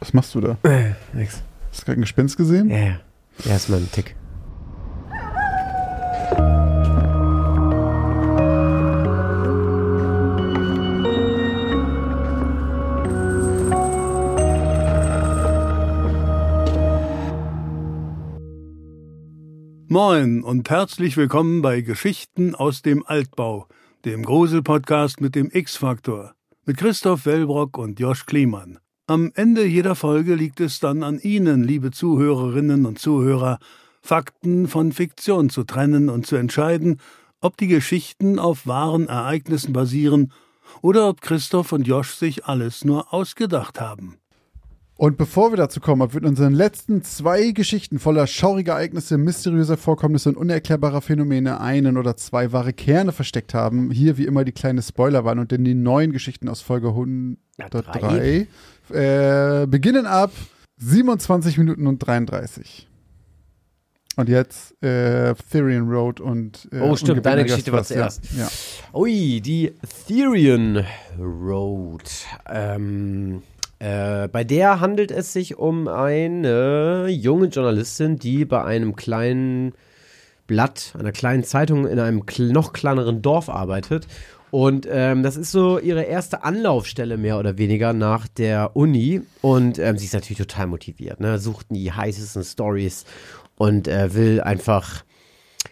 Was machst du da? Äh, nix. Hast du gerade ein Gespenst gesehen? Ja, ja. Erstmal ein Tick. Moin und herzlich willkommen bei Geschichten aus dem Altbau, dem Grusel-Podcast mit dem X-Faktor, mit Christoph Wellbrock und Josch Kliemann. Am Ende jeder Folge liegt es dann an Ihnen, liebe Zuhörerinnen und Zuhörer, Fakten von Fiktion zu trennen und zu entscheiden, ob die Geschichten auf wahren Ereignissen basieren oder ob Christoph und Josch sich alles nur ausgedacht haben. Und bevor wir dazu kommen, ob wir in unseren letzten zwei Geschichten voller schauriger Ereignisse, mysteriöser Vorkommnisse und unerklärbarer Phänomene einen oder zwei wahre Kerne versteckt haben, hier wie immer die kleine Spoilerwarn und in die neuen Geschichten aus Folge 103 äh, beginnen ab 27 Minuten und 33. Und jetzt äh, Therian Road und äh, Oh, stimmt, deine Geschichte war zuerst. Ja. ja. Ui, die Therian Road. Ähm, äh, bei der handelt es sich um eine junge Journalistin, die bei einem kleinen Blatt, einer kleinen Zeitung in einem noch kleineren Dorf arbeitet. Und ähm, das ist so ihre erste Anlaufstelle mehr oder weniger nach der Uni. Und ähm, sie ist natürlich total motiviert, ne? sucht die heißesten Stories und äh, will einfach,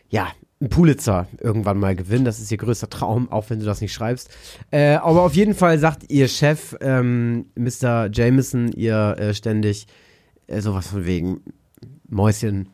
ja, einen Pulitzer irgendwann mal gewinnen. Das ist ihr größter Traum, auch wenn du das nicht schreibst. Äh, aber auf jeden Fall sagt ihr Chef, ähm, Mr. Jameson, ihr äh, ständig äh, sowas von wegen, Mäuschen,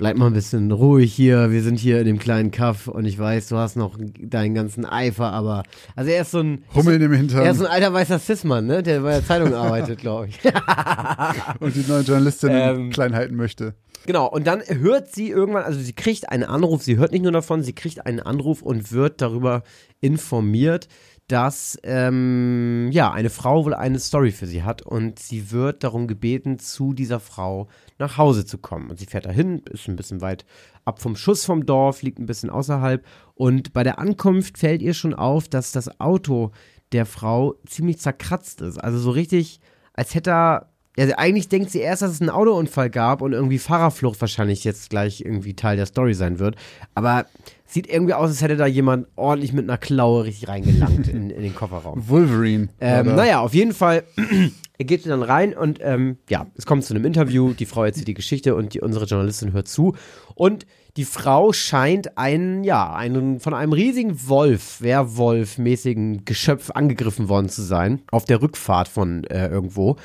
bleib mal ein bisschen ruhig hier. Wir sind hier in dem kleinen Kaff und ich weiß, du hast noch deinen ganzen Eifer, aber also er ist so ein Hummeln im Hintern. er ist so ein alter weißer Cis-Mann, ne? Der bei der Zeitung arbeitet, glaube ich. und die neue Journalistin Ähm, klein halten möchte. Genau, und dann hört sie irgendwann, also sie kriegt einen Anruf, sie hört nicht nur davon, sie kriegt einen Anruf und wird darüber informiert, dass ähm, ja eine Frau wohl eine Story für sie hat und sie wird darum gebeten, zu dieser Frau nach Hause zu kommen. Und sie fährt dahin, ist ein bisschen weit ab vom Schuss vom Dorf, liegt ein bisschen außerhalb und bei der Ankunft fällt ihr schon auf, dass das Auto der Frau ziemlich zerkratzt ist. Also so richtig, als hätte er also eigentlich denkt sie erst, dass es einen Autounfall gab und irgendwie Fahrerflucht wahrscheinlich jetzt gleich irgendwie Teil der Story sein wird. Aber sieht irgendwie aus, als hätte da jemand ordentlich mit einer Klaue richtig reingelangt in, in den Kofferraum. Wolverine. Ähm, oder? naja, auf jeden Fall er geht dann rein und ähm, ja, es kommt zu einem Interview. Die Frau erzählt die Geschichte und die, unsere Journalistin hört zu. Und die Frau scheint einen, ja, einen von einem riesigen Wolf, Werwolf-mäßigen Geschöpf angegriffen worden zu sein. Auf der Rückfahrt von äh, irgendwo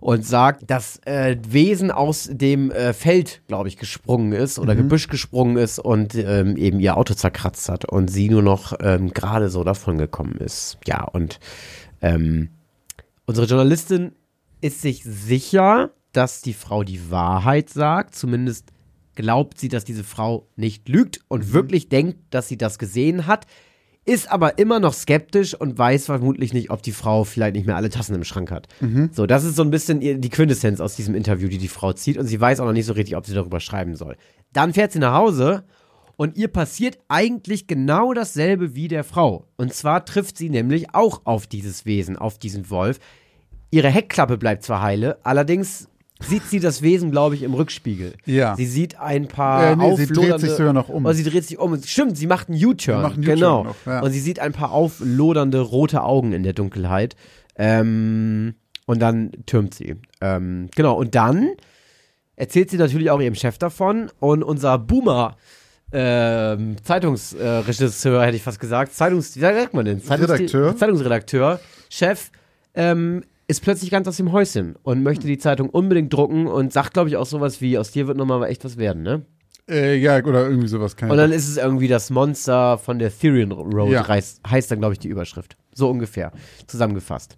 und sagt, dass äh, Wesen aus dem äh, Feld, glaube ich, gesprungen ist oder Gebüsch gesprungen ist und ähm, eben ihr Auto zerkratzt hat und sie nur noch ähm, gerade so davon gekommen ist. Ja, und ähm, unsere Journalistin ist sich sicher, dass die Frau die Wahrheit sagt, zumindest glaubt sie, dass diese Frau nicht lügt und wirklich denkt, dass sie das gesehen hat ist aber immer noch skeptisch und weiß vermutlich nicht, ob die Frau vielleicht nicht mehr alle Tassen im Schrank hat. So, das ist so ein bisschen die Quintessenz aus diesem Interview, die die Frau zieht und sie weiß auch noch nicht so richtig, ob sie darüber schreiben soll. Dann fährt sie nach Hause und ihr passiert eigentlich genau dasselbe wie der Frau. Und zwar trifft sie nämlich auch auf dieses Wesen, auf diesen Wolf. Ihre Heckklappe bleibt zwar heile, allerdings sieht sie das Wesen, glaube ich, im Rückspiegel. Ja. Sie sieht ein paar Äh, nee, sie dreht sich sogar noch um. Oh, sie dreht sich um. Stimmt, sie macht einen U-Turn. Sie macht einen U-Turn genau. noch, ja. Und sie sieht ein paar auflodernde rote Augen in der Dunkelheit. Ähm, und dann türmt sie. Ähm, genau. Und dann erzählt sie natürlich auch ihrem Chef davon. Und unser Boomer ähm, Zeitungsregisseur, hätte ich fast gesagt, Zeitungs, wie sagt man denn? Zeitungs Redakteur. Zeitungsredakteur, Chef, ähm, ist plötzlich ganz aus dem Häuschen und möchte die Zeitung unbedingt drucken und sagt, glaube ich, auch sowas wie, aus dir wird nochmal echt was werden, ne? Äh, ja, oder irgendwie sowas. Keine Und dann ist es irgendwie das Monster von der Therian Road, Ja. heißt, heißt dann, glaube ich, die Überschrift. So ungefähr, zusammengefasst.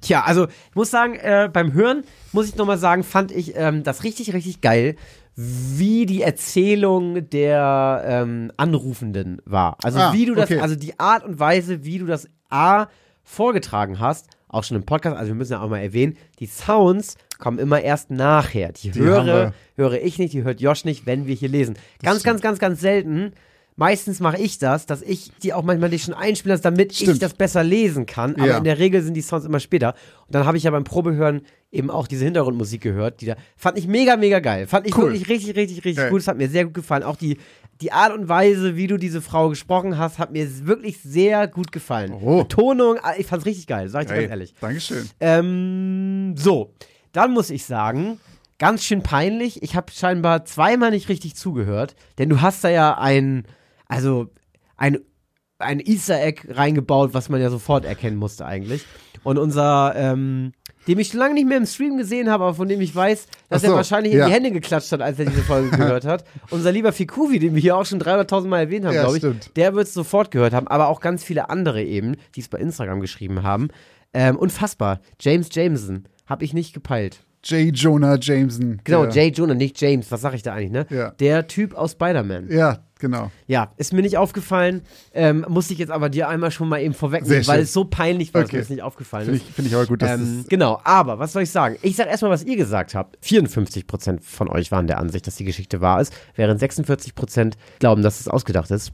Tja, also ich muss sagen, äh, beim Hören muss ich nochmal sagen, fand ich ähm, das richtig, richtig geil, wie die Erzählung der ähm, Anrufenden war. Also Ah, wie du das, okay. also die Art und Weise, wie du das A vorgetragen hast, auch schon im Podcast, also wir müssen ja auch mal erwähnen, die Sounds kommen immer erst nachher. Die, Die höre, höre ich nicht, die hört Josh nicht, wenn wir hier lesen. Ganz, ganz, ganz, ganz selten meistens mache ich das, dass ich die auch manchmal nicht schon einspielen lasse, damit ich Stimmt. das besser lesen kann. Aber Ja. in der Regel sind die Sounds immer später. Und dann habe ich ja beim Probehören eben auch diese Hintergrundmusik gehört, die da fand ich mega, mega geil. Fand ich Cool. wirklich richtig, richtig, richtig Geil. gut. Es hat mir sehr gut gefallen. Auch die, die Art und Weise, wie du diese Frau gesprochen hast, hat mir wirklich sehr gut gefallen. Oh. Betonung, ah, ich fand's richtig geil, sag ich dir Ey, ganz ehrlich. Dankeschön. Ähm, so, dann muss ich sagen, ganz schön peinlich. Ich habe scheinbar zweimal nicht richtig zugehört, denn du hast da ja ein, also ein, ein Easter Egg reingebaut, was man ja sofort erkennen musste eigentlich. Und unser, ähm, dem ich schon lange nicht mehr im Stream gesehen habe, aber von dem ich weiß, dass so, er wahrscheinlich ja. in die Hände geklatscht hat, als er diese Folge gehört hat. Unser lieber Fikuvi, den wir hier auch schon 300.000 Mal erwähnt haben, Ja, glaube ich, stimmt. der wird es sofort gehört haben, aber auch ganz viele andere eben, die es bei Instagram geschrieben haben. Ähm, unfassbar. James Jameson. Habe ich nicht gepeilt. J. Jonah Jameson. Genau, der, Jay Jonah, nicht James. Was sag ich da eigentlich, ne? Ja. Der Typ aus Spider-Man. Ja, genau. Ja, ist mir nicht aufgefallen. Ähm, musste ich jetzt aber dir einmal schon mal eben vorwegnehmen, weil es so peinlich war, dass Okay. mir das nicht aufgefallen Finde ist. ich, find ich aber gut, dass Ähm, das. genau, aber was soll ich sagen? Ich sag erstmal, was ihr gesagt habt. 54% von euch waren der Ansicht, dass die Geschichte wahr ist, während 46% glauben, dass es ausgedacht ist.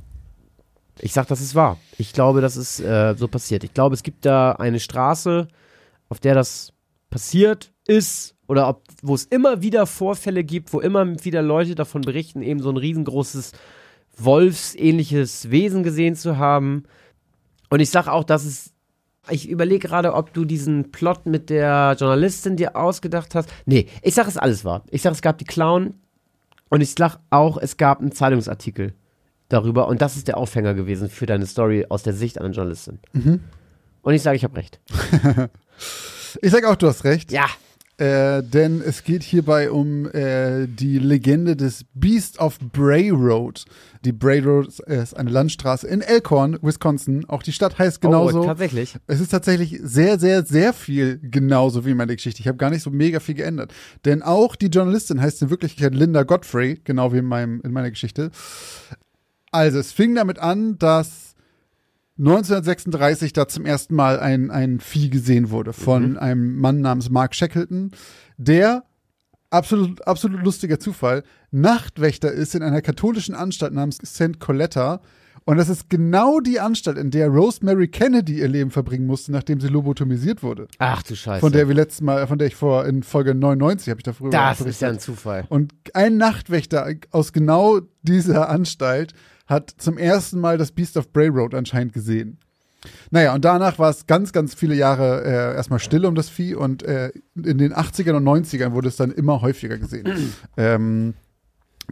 Ich sag, das ist wahr. Ich glaube, dass es äh, so passiert. Ich glaube, es gibt da eine Straße, auf der das passiert ist oder ob, wo es immer wieder Vorfälle gibt, wo immer wieder Leute davon berichten, eben so ein riesengroßes Wolfsähnliches Wesen gesehen zu haben. Und ich sag auch, dass es ich überlege gerade, ob du diesen Plot mit der Journalistin dir ausgedacht hast. Nee, ich sag, es alles wahr. Ich sag, es gab die Clown und ich sag auch, es gab einen Zeitungsartikel darüber und das ist der Aufhänger gewesen für deine Story aus der Sicht einer Journalistin. Und ich sage, ich habe recht. Ich sag auch, du hast recht. Ja. Äh, denn es geht hierbei um äh, die Legende des Beast of Bray Road. Die Bray Road ist eine Landstraße in Elkhorn, Wisconsin. Auch die Stadt heißt genauso. Oh, tatsächlich. Es ist tatsächlich sehr, sehr, sehr viel genauso wie meine Geschichte. Ich habe gar nicht so mega viel geändert. Denn auch die Journalistin heißt in Wirklichkeit Linda Godfrey, genau wie in, meinem, in meiner Geschichte. Also, es fing damit an, dass 1936 da zum ersten Mal ein, ein Vieh gesehen wurde von einem Mann namens Mark Shackleton, der absolut, absolut lustiger Zufall, Nachtwächter ist in einer katholischen Anstalt namens St. Coletta. Und das ist genau die Anstalt, in der Rosemary Kennedy ihr Leben verbringen musste, nachdem sie lobotomisiert wurde. Ach du Scheiße. Von der wir letztes Mal, von der ich vor in Folge 99 habe ich da früher das ist ja ein Zufall. Und ein Nachtwächter aus genau dieser Anstalt hat zum ersten Mal das Beast of Bray Road anscheinend gesehen. Naja, und danach war es ganz, ganz viele Jahre äh, erstmal still um das Vieh und äh, in den 80ern und 90ern wurde es dann immer häufiger gesehen. ähm,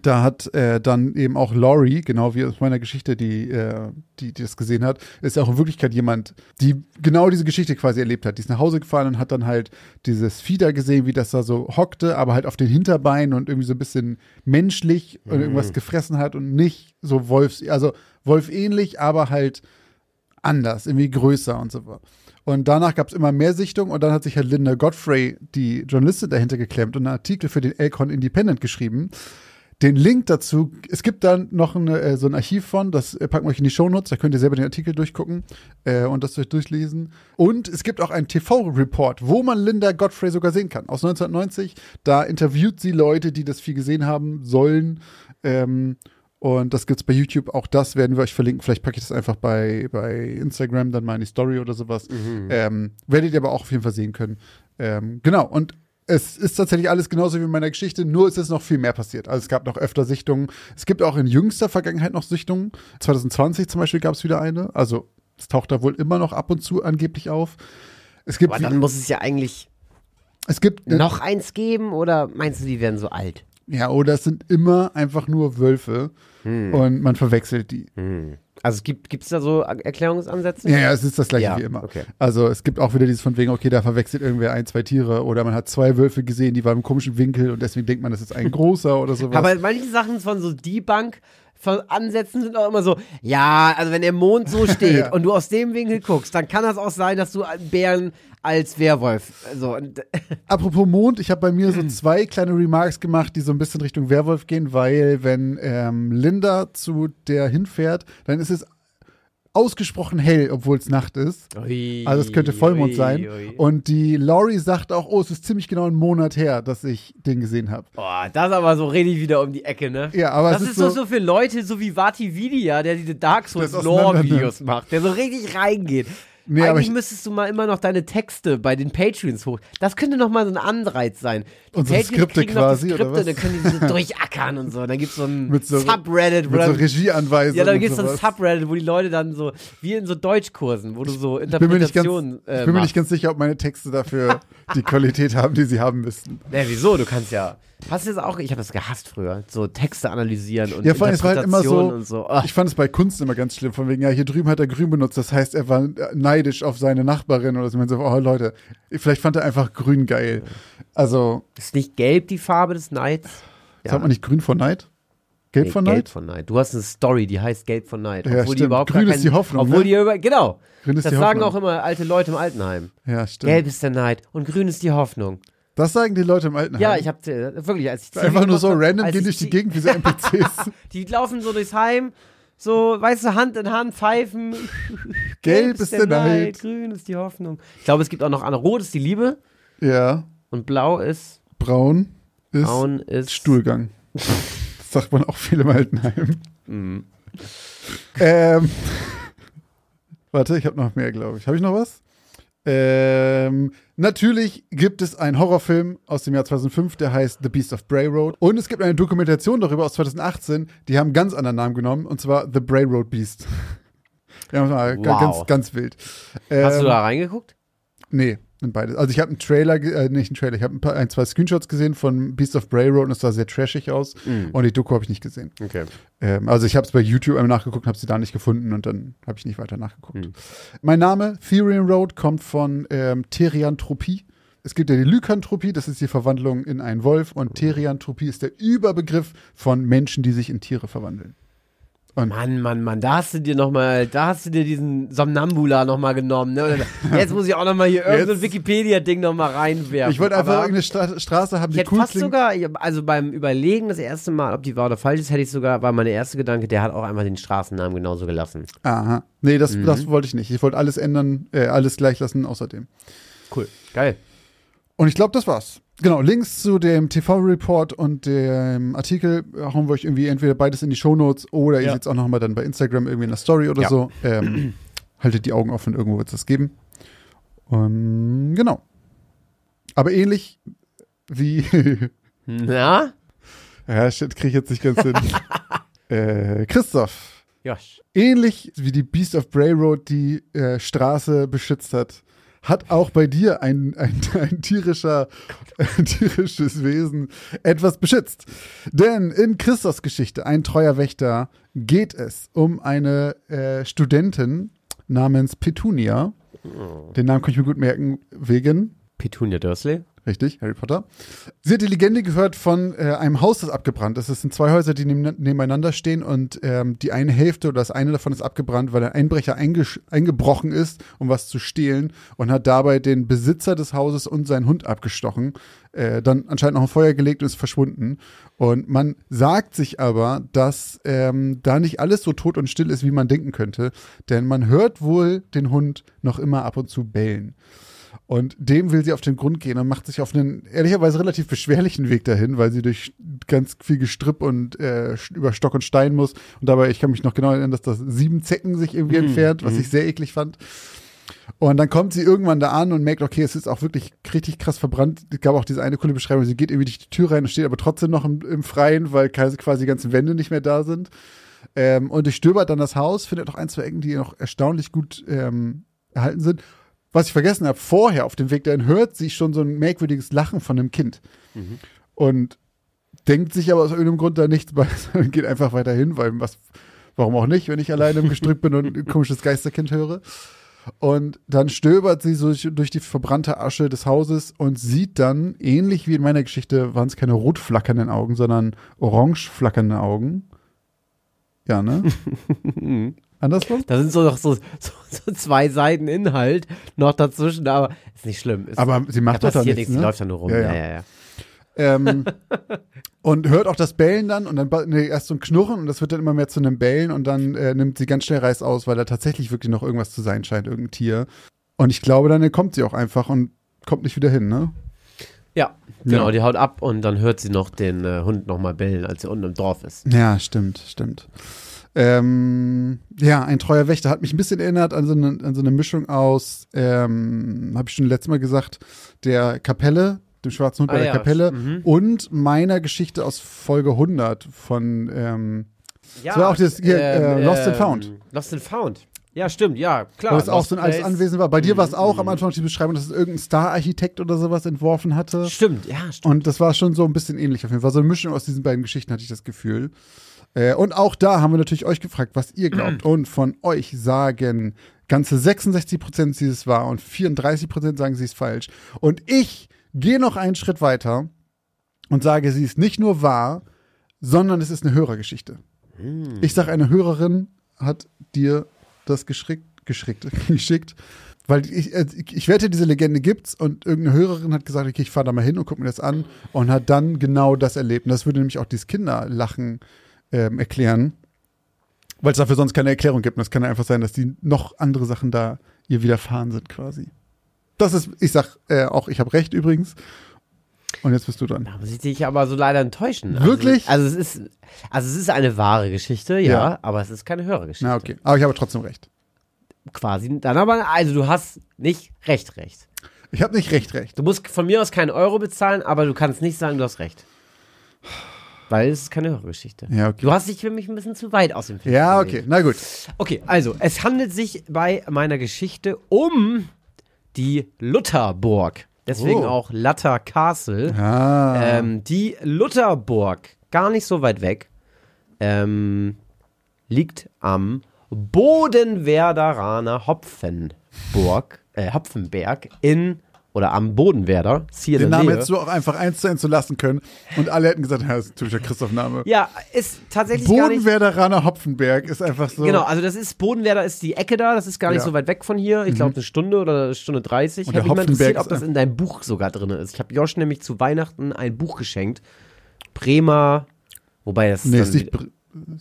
da hat äh, dann eben auch Laurie, genau wie aus meiner Geschichte, die, äh, die, die das gesehen hat, ist ja auch in Wirklichkeit jemand, die genau diese Geschichte quasi erlebt hat. Die ist nach Hause gefahren und hat dann halt dieses da gesehen, wie das da so hockte, aber halt auf den Hinterbeinen und irgendwie so ein bisschen menschlich und irgendwas gefressen hat und nicht so Wolfs, also Wolf-ähnlich, aber halt anders, irgendwie größer und so weiter. Und danach gab es immer mehr Sichtungen und dann hat sich halt Linda Godfrey, die Journalistin, dahinter geklemmt und einen Artikel für den Elkhorn Independent geschrieben. Den Link dazu, es gibt dann noch eine, äh, so ein Archiv von, das äh, packen wir euch in die Shownotes, da könnt ihr selber den Artikel durchgucken äh, und das euch durchlesen. Und es gibt auch einen TV-Report, wo man Linda Godfrey sogar sehen kann, aus 1990. Da interviewt sie Leute, die das viel gesehen haben sollen. Ähm, und das gibt's bei YouTube. Auch das werden wir euch verlinken. Vielleicht packe ich das einfach bei, bei Instagram dann mal in die Story oder sowas. Ähm, werdet ihr aber auch auf jeden Fall sehen können. Ähm, genau. Und es ist tatsächlich alles genauso wie in meiner Geschichte, nur ist es noch viel mehr passiert. Also es gab noch öfter Sichtungen. Es gibt auch in jüngster Vergangenheit noch Sichtungen. 2020 zum Beispiel gab es wieder eine. Also es taucht da wohl immer noch ab und zu angeblich auf. Es gibt, Aber dann muss es ja eigentlich es gibt noch eins geben oder meinst du, die werden so alt? ja, oder es sind immer einfach nur Wölfe und man verwechselt die. Also es gibt gibt's da so Er- Erklärungsansätze? Ja, ja, es ist das gleiche Ja, wie immer. okay. Also es gibt auch wieder dieses von wegen, okay, da verwechselt irgendwer ein, zwei Tiere oder man hat zwei Wölfe gesehen, die waren im komischen Winkel und deswegen denkt man, das ist ein großer oder sowas. Aber manche Sachen von so Debunk Ansätzen sind auch immer so, ja, also wenn der Mond so steht Ja. und du aus dem Winkel guckst, dann kann das auch sein, dass du einen Bären als Werwolf, so, Apropos Mond, ich habe bei mir so zwei kleine Remarks gemacht, die so ein bisschen Richtung Werwolf gehen, weil wenn ähm, Linda zu der hinfährt, dann ist es ausgesprochen hell, obwohl es Nacht ist. Ui, Also es könnte Vollmond ui, sein. ui. Und die Laurie sagt auch, oh, es ist ziemlich genau ein Monat her, dass ich den gesehen habe. Boah, das aber so richtig wieder um die Ecke, ne? Ja, aber das ist, so- so für Leute, so wie Vati Vidia, der diese Dark Souls Lore Videos macht, der so richtig reingeht. Nee, aber Eigentlich ich- müsstest du mal immer noch deine Texte bei den Patreons hoch. Das könnte noch mal so ein Anreiz sein. Die Unsere Patreons Skripte kriegen noch quasi, die oder Skripte, was? dann können die so durchackern und so. Dann gibt's so ein Mit so- Subreddit, wo Mit so dann, Regieanweisungen. ja, dann und gibt's so ein. Subreddit, wo die Leute dann so, wie in so Deutschkursen, wo du so Ich bin mir nicht ganz, Interpretationen ich äh, bin mir nicht ganz sicher, ob meine Texte dafür die Qualität haben, die sie haben müssten. Ja, wieso? Du kannst ja. Hast du das auch? Ich habe das gehasst früher. So Texte analysieren und Ja, vor allem, es war halt immer so, so. Ah. ich fand es bei Kunst immer ganz schlimm, von wegen, ja, hier drüben hat er grün benutzt, das heißt, er war neidisch auf seine Nachbarin oder so. Man so, oh Leute, vielleicht fand er einfach grün geil. Also, Ist nicht gelb die Farbe des Neids? sagt man nicht grün vor Neid? Gelb Nee, vor Gelb Neid? von Neid. Du hast eine Story, die heißt Gelb von Neid. Ja, obwohl die stimmt. überhaupt Grün gar ist die kein- Hoffnung, Obwohl ne? die über, genau. Grün ist das die sagen Hoffnung. auch immer alte Leute im Altenheim. Ja, stimmt. Gelb ist der Neid und grün ist die Hoffnung. Das sagen die Leute im Altenheim. Ja, ich habe wirklich, als ich Einfach nur so random gehen durch die Gegend wie so NPCs. Die laufen so durchs Heim, so, weißt du, Hand in Hand, pfeifen. Gelb ist der Neid. grün ist die Hoffnung. Ich glaube, es gibt auch noch eine. Rot ist die Liebe Ja, und blau ist, braun ist braun ist. Stuhlgang. Das sagt man auch viel im Altenheim. Mhm. Ähm, warte, ich habe noch mehr, glaube ich. Habe ich noch was? Ähm, natürlich gibt es einen Horrorfilm aus dem Jahr 2005, der heißt The Beast of Bray Road. Und es gibt eine Dokumentation darüber aus 2018, die haben einen ganz anderen Namen genommen, und zwar The Bray Road Beast. Ja, Wow. ganz, ganz wild. Hast Ähm, du da reingeguckt? Nee, beides. Also ich habe einen Trailer, äh, nicht einen Trailer, ich habe ein, paar- ein, zwei Screenshots gesehen von Beast of Bray Road und es sah sehr trashig aus. Mhm. Und die Doku habe ich nicht gesehen. Okay. Ähm, also ich habe es bei YouTube einmal nachgeguckt, habe sie da nicht gefunden und dann habe ich nicht weiter nachgeguckt. Mhm. Mein Name, Therian Road, kommt von ähm, Therianthropie. Es gibt ja die Lykanthropie, das ist die Verwandlung in einen Wolf und Therianthropie ist der Überbegriff von Menschen, die sich in Tiere verwandeln. Mann, Mann, Mann, da hast du dir noch mal, da hast du dir diesen Somnambula noch mal genommen. Ne? Und Jetzt muss ich auch noch mal hier irgendein Wikipedia-Ding noch mal reinwerfen. Ich wollte einfach Aber irgendeine Stra Straße haben, Ich die hätte cool fast klingt. sogar, ich also beim Überlegen das erste Mal, ob die wahr oder falsch ist, hätte ich sogar, war meine erste Gedanke, der hat auch einmal den Straßennamen genauso gelassen. Aha. Nee, das, Mhm. das wollte ich nicht. Ich wollte alles ändern, äh, alles gleich lassen, außerdem. Cool. Geil. Und ich glaube, das war's. Genau, Links zu dem TV-Report und dem Artikel hauen wir euch irgendwie entweder beides in die Shownotes oder ihr Ja. seht es auch nochmal dann bei Instagram irgendwie in der Story oder Ja. so. Ähm, haltet die Augen offen, irgendwo wird es das geben. Ähm, genau. Aber ähnlich wie. Na? ja, shit, kriege ich jetzt nicht ganz hin. äh, Christoph. Josh. Ähnlich wie die Beast of Bray Road die äh, Straße beschützt hat, hat auch bei dir ein, ein, ein, tierischer, ein tierisches Wesen etwas beschützt. Denn in Christos Geschichte, ein treuer Wächter, geht es um eine äh, Studentin namens Petunia. Den Namen kann ich mir gut merken, wegen Petunia Dursley. Richtig, Harry Potter. Sie hat die Legende gehört von äh, einem Haus, das abgebrannt ist. Es sind zwei Häuser, die neben, nebeneinander stehen und ähm, die eine Hälfte oder das eine davon ist abgebrannt, weil ein Einbrecher eingebrochen ist, um was zu stehlen und hat dabei den Besitzer des Hauses und seinen Hund abgestochen. Äh, dann anscheinend noch ein Feuer gelegt und ist verschwunden. Und man sagt sich aber, dass ähm, da nicht alles so tot und still ist, wie man denken könnte, denn man hört wohl den Hund noch immer ab und zu bellen. Und dem will sie auf den Grund gehen und macht sich auf einen ehrlicherweise relativ beschwerlichen Weg dahin, weil sie durch ganz viel Gestrüpp und äh, über Stock und Stein muss. Und dabei, ich kann mich noch genau erinnern, dass das sieben Zecken sich irgendwie entfernt, was ich sehr eklig fand. Und dann kommt sie irgendwann da an und merkt, okay, es ist auch wirklich richtig krass verbrannt. Es gab auch diese eine coole Beschreibung, sie geht irgendwie durch die Tür rein und steht aber trotzdem noch im, im Freien, weil quasi die ganzen Wände nicht mehr da sind. Ähm, und durchstöbert dann das Haus, findet auch ein, zwei Ecken, die noch erstaunlich gut ähm, erhalten sind. Was ich vergessen habe, vorher auf dem Weg dahin hört sie schon so ein merkwürdiges Lachen von einem Kind. Und denkt sich aber aus irgendeinem Grund da nichts bei, sondern geht einfach weiter hin, weil was, warum auch nicht, wenn ich alleine im Gestrüpp bin und ein komisches Geisterkind höre. Und dann stöbert sie so durch, durch die verbrannte Asche des Hauses und sieht dann, ähnlich wie in meiner Geschichte, waren es keine rot flackernden Augen, sondern orange flackernde Augen. Ja, ne? Andersrum? Da sind so noch so, so, so zwei Seiten Inhalt noch dazwischen, aber ist nicht schlimm. Ist, Aber sie macht da doch da nichts, nichts, sie ne? läuft da nur rum. Ja, Ja, ja. ja, ja. Ähm, und hört auch das Bellen dann und dann nee, erst so ein Knurren und das wird dann immer mehr zu einem Bellen und dann äh, nimmt sie ganz schnell Reiß aus, weil da tatsächlich wirklich noch irgendwas zu sein scheint, irgendein Tier. Und ich glaube, dann kommt sie auch einfach und kommt nicht wieder hin, ne? Ja, genau, Ja. die haut ab und dann hört sie noch den äh, Hund nochmal bellen, als er unten im Dorf ist. Ja, stimmt, stimmt. Ähm, ja, ein treuer Wächter hat mich ein bisschen erinnert an so eine, an so eine Mischung aus, ähm, habe ich schon letztes Mal gesagt, der Kapelle, dem schwarzen Hund Ah bei der ja, Kapelle mhm. und meiner Geschichte aus Folge 100 von, ähm, Ja, war auch das hier, äh, Lost and Found. Lost and Found. Ja, stimmt, ja, klar. weil es auch so ein altes. Anwesen war. Bei dir war es auch am Mhm. Anfang die Beschreibung, dass es irgendein Star-Architekt oder sowas entworfen hatte. Stimmt, ja, stimmt. Und das war schon so ein bisschen ähnlich auf jeden Fall. So eine Mischung aus diesen beiden Geschichten hatte ich das Gefühl. Äh, und auch da haben wir natürlich euch gefragt, was ihr glaubt. und von euch sagen ganze 66 Prozent, sie es wahr und 34 Prozent sagen, sie ist falsch. Und ich gehe noch einen Schritt weiter und sage, sie ist nicht nur wahr, sondern es ist eine Hörergeschichte. Ich sage, eine Hörerin hat dir das geschickt, geschickt, geschickt weil ich, äh, ich wette, diese Legende gibt's und irgendeine Hörerin hat gesagt, okay, ich fahre da mal hin und guck mir das an und hat dann genau das erlebt. Und das würde nämlich auch dieses Kinderlachen ähm, erklären, weil es dafür sonst keine Erklärung gibt. Und es kann ja einfach sein, dass die noch andere Sachen da ihr widerfahren sind quasi. Das ist, ich sag äh, auch, ich habe recht übrigens. Und jetzt bist du dran. Da muss ich dich aber so leider enttäuschen. Wirklich? Also, also es ist, also es ist eine wahre Geschichte, ja, Ja. aber es ist keine Hörergeschichte. Na okay, aber ich habe trotzdem recht. Quasi. Dann aber, also du hast nicht recht, recht. Ich habe nicht recht, recht. Du musst von mir aus keinen Euro bezahlen, aber du kannst nicht sagen, du hast recht. Weil es ist keine Hörergeschichte. Ja, okay. Du hast dich für mich ein bisschen zu weit aus dem Fenster Ja, okay, na gut. Okay, also es handelt sich bei meiner Geschichte um die Lutherburg. Deswegen Oh. auch Latter Castle. Ah, Ähm, die Lutherburg, gar nicht so weit weg, ähm, liegt am Bodenwerderaner Hopfenburg, äh, Hopfenberg in oder am Bodenwerder. Hier den Namen Nähe. hättest du auch einfach eins zu eins lassen können. Und alle hätten gesagt, ja, das ist ein typischer Christoph-Name. Ja, ist tatsächlich gar nicht. Bodenwerderaner Hopfenberg ist einfach so. Genau, also das ist Bodenwerder ist die Ecke da, das ist gar nicht Ja. Mhm. so weit weg von hier. Ich glaube eine Stunde oder eine Stunde 30. Und Ich habe mich mal interessiert, ob das in deinem Buch sogar drin ist. Ich habe Josh nämlich zu Weihnachten ein Buch geschenkt. Bremer, wobei das Nee, ist nicht,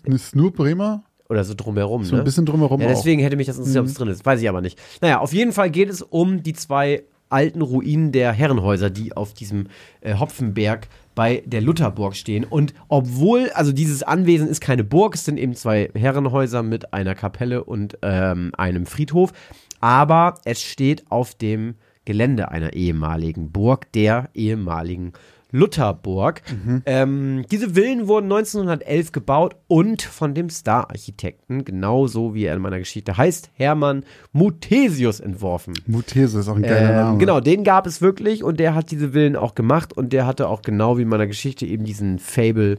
ist nur Bremer? oder so drumherum, So ne? ein bisschen drumherum Ja, auch. deswegen hätte mich das interessiert, ob es drin ist. Weiß ich aber nicht. Naja, auf jeden Fall geht es um die zwei alten Ruinen der Herrenhäuser, die auf diesem äh, Hopfenberg bei der Lutherburg stehen. Und obwohl, also dieses Anwesen ist keine Burg, es sind eben zwei Herrenhäuser mit einer Kapelle und ähm, einem Friedhof, aber es steht auf dem Gelände einer ehemaligen Burg, der ehemaligen Lutherburg. Ähm, diese Villen wurden 1911 gebaut und von dem Star-Architekten, genauso wie er in meiner Geschichte heißt, Hermann Muthesius entworfen. Muthese ist auch ein geiler Ähm, Name. genau, den gab es wirklich und der hat diese Villen auch gemacht und der hatte auch genau wie in meiner Geschichte eben diesen Fable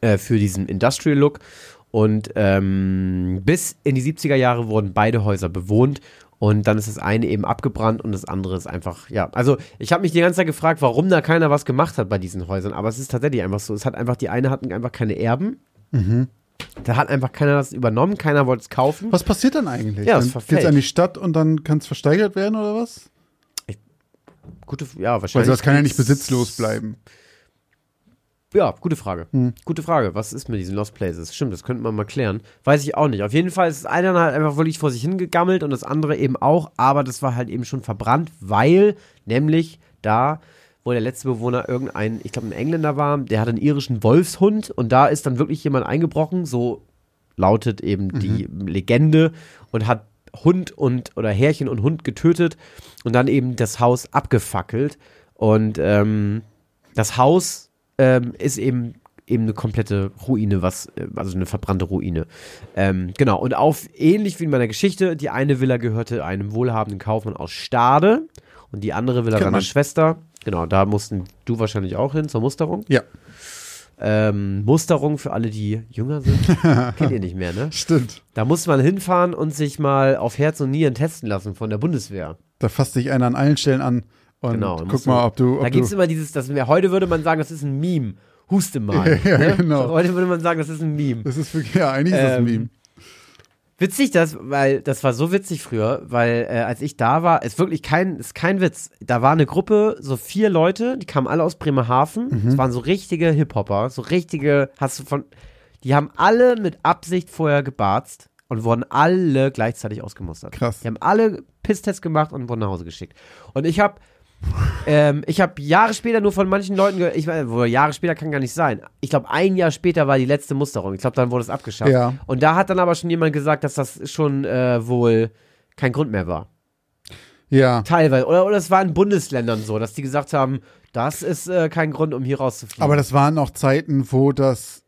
äh, für diesen Industrial Look. Und ähm, bis in die 70er Jahre wurden beide Häuser bewohnt und dann ist das eine eben abgebrannt und das andere ist einfach, ja. Also ich habe mich die ganze Zeit gefragt, warum da keiner was gemacht hat bei diesen Häusern, aber es ist tatsächlich einfach so. Es hat einfach, die eine hatten einfach keine Erben. Da hat einfach keiner das übernommen, keiner wollte es kaufen. Was passiert dann eigentlich? Ja, es dann verfällt. geht's an die Stadt und dann kann es versteigert werden oder was? Gute, ja, Also wahrscheinlich. das kann ja nicht besitzlos bleiben. Ja, gute Frage. Hm. Gute Frage. Was ist mit diesen Lost Places? Stimmt, das könnte man mal klären. Weiß ich auch nicht. Auf jeden Fall ist das eine halt einfach wirklich vor sich hingegammelt und das andere eben auch, aber das war halt eben schon verbrannt, weil nämlich da, wo der letzte Bewohner irgendein, ich glaube ein Engländer war, der hat einen irischen Wolfshund und da ist dann wirklich jemand eingebrochen, so lautet eben die Legende und hat Hund und oder Härchen und Hund getötet und dann eben das Haus abgefackelt und ähm, das Haus ähm, ist eben eben eine komplette Ruine, was äh, also eine verbrannte Ruine. Ähm, genau und auf ähnlich wie in meiner Geschichte, die eine Villa gehörte einem wohlhabenden Kaufmann aus Stade und die andere Villa seiner man. Schwester. Genau, da mussten du wahrscheinlich auch hin zur Musterung. Ja, Ähm, Musterung für alle, die jünger sind, kennt ihr nicht mehr, ne? stimmt. Da muss man hinfahren und sich mal auf Herz und Nieren testen lassen von der Bundeswehr. Da fasst dich einer an allen Stellen an und Genau. guck mal, ob du. Ob da gibt es immer dieses, das, heute würde man sagen, das ist ein Meme. Huste mal. Ja, ne? genau. Heute würde man sagen, das ist ein Meme. das ist wirklich, ja, eigentlich ist das ein Ähm, Meme. Witzig, das, weil das war so witzig früher, weil äh, als ich da war, ist wirklich kein, ist kein Witz. Da war eine Gruppe, so vier Leute, die kamen alle aus Bremerhaven. Mhm. Das waren so richtige Hip-Hopper, so richtige, hast du von, die haben alle mit Absicht vorher gebarzt und wurden alle gleichzeitig ausgemustert. Krass. Die haben alle Pisstests gemacht und wurden nach Hause geschickt. Und ich habe ähm, ich habe Jahre später nur von manchen Leuten gehört, ich weiß, Jahre später kann gar nicht sein. Ich glaube, ein Jahr später war die letzte Musterung. Ich glaube, dann wurde es abgeschafft. Ja. Und da hat dann aber schon jemand gesagt, dass das schon äh, wohl kein Grund mehr war. Ja. Teilweise. Oder, oder es war in Bundesländern so, dass die gesagt haben, das ist äh, kein Grund, um hier rauszufliegen. Aber das waren auch Zeiten, wo das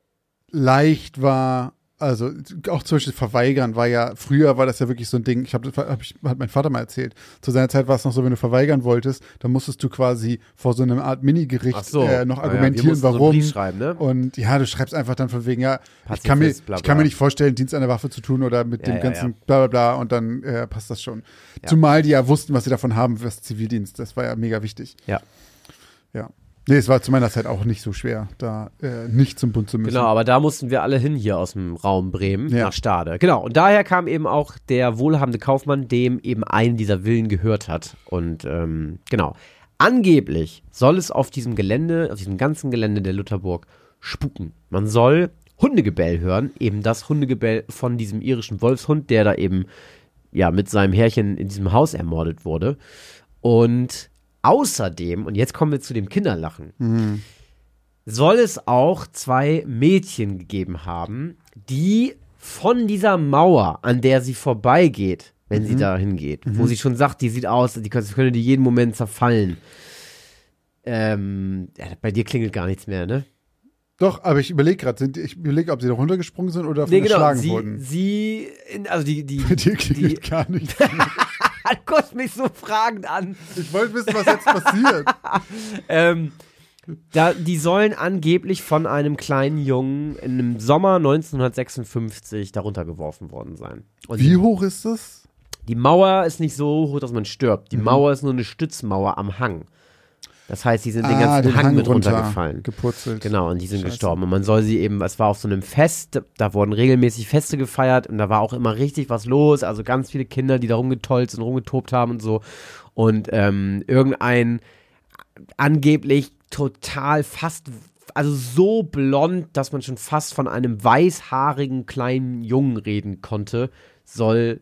leicht war. Also auch zum Beispiel verweigern war ja, früher war das ja wirklich so ein Ding, ich habe hab ich, hat mein Vater mal erzählt, zu seiner Zeit war es noch so, wenn du verweigern wolltest, dann musstest du quasi vor so einer Art Minigericht so. äh, noch ja, argumentieren, so einen warum. Brief schreiben, ne? Und ja, du schreibst einfach dann von wegen, ja, ich kann, mir, bla, ich kann mir nicht vorstellen, Dienst an der Waffe zu tun oder mit Ja, dem ja, ganzen ja. bla bla bla und dann äh, passt das schon. Zumal die ja wussten, was sie davon haben, was Zivildienst, das war ja mega wichtig. Ja. Ja. Nee, es war zu meiner Zeit auch nicht so schwer, da äh, nicht zum Bund zu müssen. Genau, aber da mussten wir alle hin hier aus dem Raum Bremen Ja. nach Stade. Genau, und daher kam eben auch der wohlhabende Kaufmann, dem eben einen dieser Villen gehört hat. Und ähm, genau, angeblich soll es auf diesem Gelände, auf diesem ganzen Gelände der Lutherburg spuken. Man soll Hundegebell hören, eben das Hundegebell von diesem irischen Wolfshund, der da eben ja mit seinem Herrchen in diesem Haus ermordet wurde. Und außerdem, und jetzt kommen wir zu dem Kinderlachen, soll es auch zwei Mädchen gegeben haben, die von dieser Mauer, an der sie vorbeigeht, wenn sie da hingeht, wo sie schon sagt, die sieht aus, die könnte, die jeden Moment zerfallen. Ähm, ja, bei dir klingelt gar nichts mehr, ne? Doch, aber ich überlege gerade, ich überlege, ob sie da runtergesprungen sind oder Nee, genau. geschlagen Sie, wurden. sie, also die, die, Bei dir die, klingelt gar nichts. du guckst mich so fragend an. Ich wollte wissen, was jetzt passiert. Ähm, da, die sollen angeblich von einem kleinen Jungen im Sommer 1956 darunter geworfen worden sein. Und Wie hoch ist das? Die Mauer ist nicht so hoch, dass man stirbt. Mhm. Die Mauer ist nur eine Stützmauer am Hang. Das heißt, die sind den Ah, ganzen den Hang, Hang mit runter runtergefallen. gepurzelt. Genau, und die sind Scheiße. gestorben. Und man soll sie eben, es war auf so einem Fest, da wurden regelmäßig Feste gefeiert und da war auch immer richtig was los. Also ganz viele Kinder, die da rumgetolzt und rumgetobt haben und so. Und ähm, irgendein angeblich total fast, also so blond, dass man schon fast von einem weißhaarigen kleinen Jungen reden konnte, soll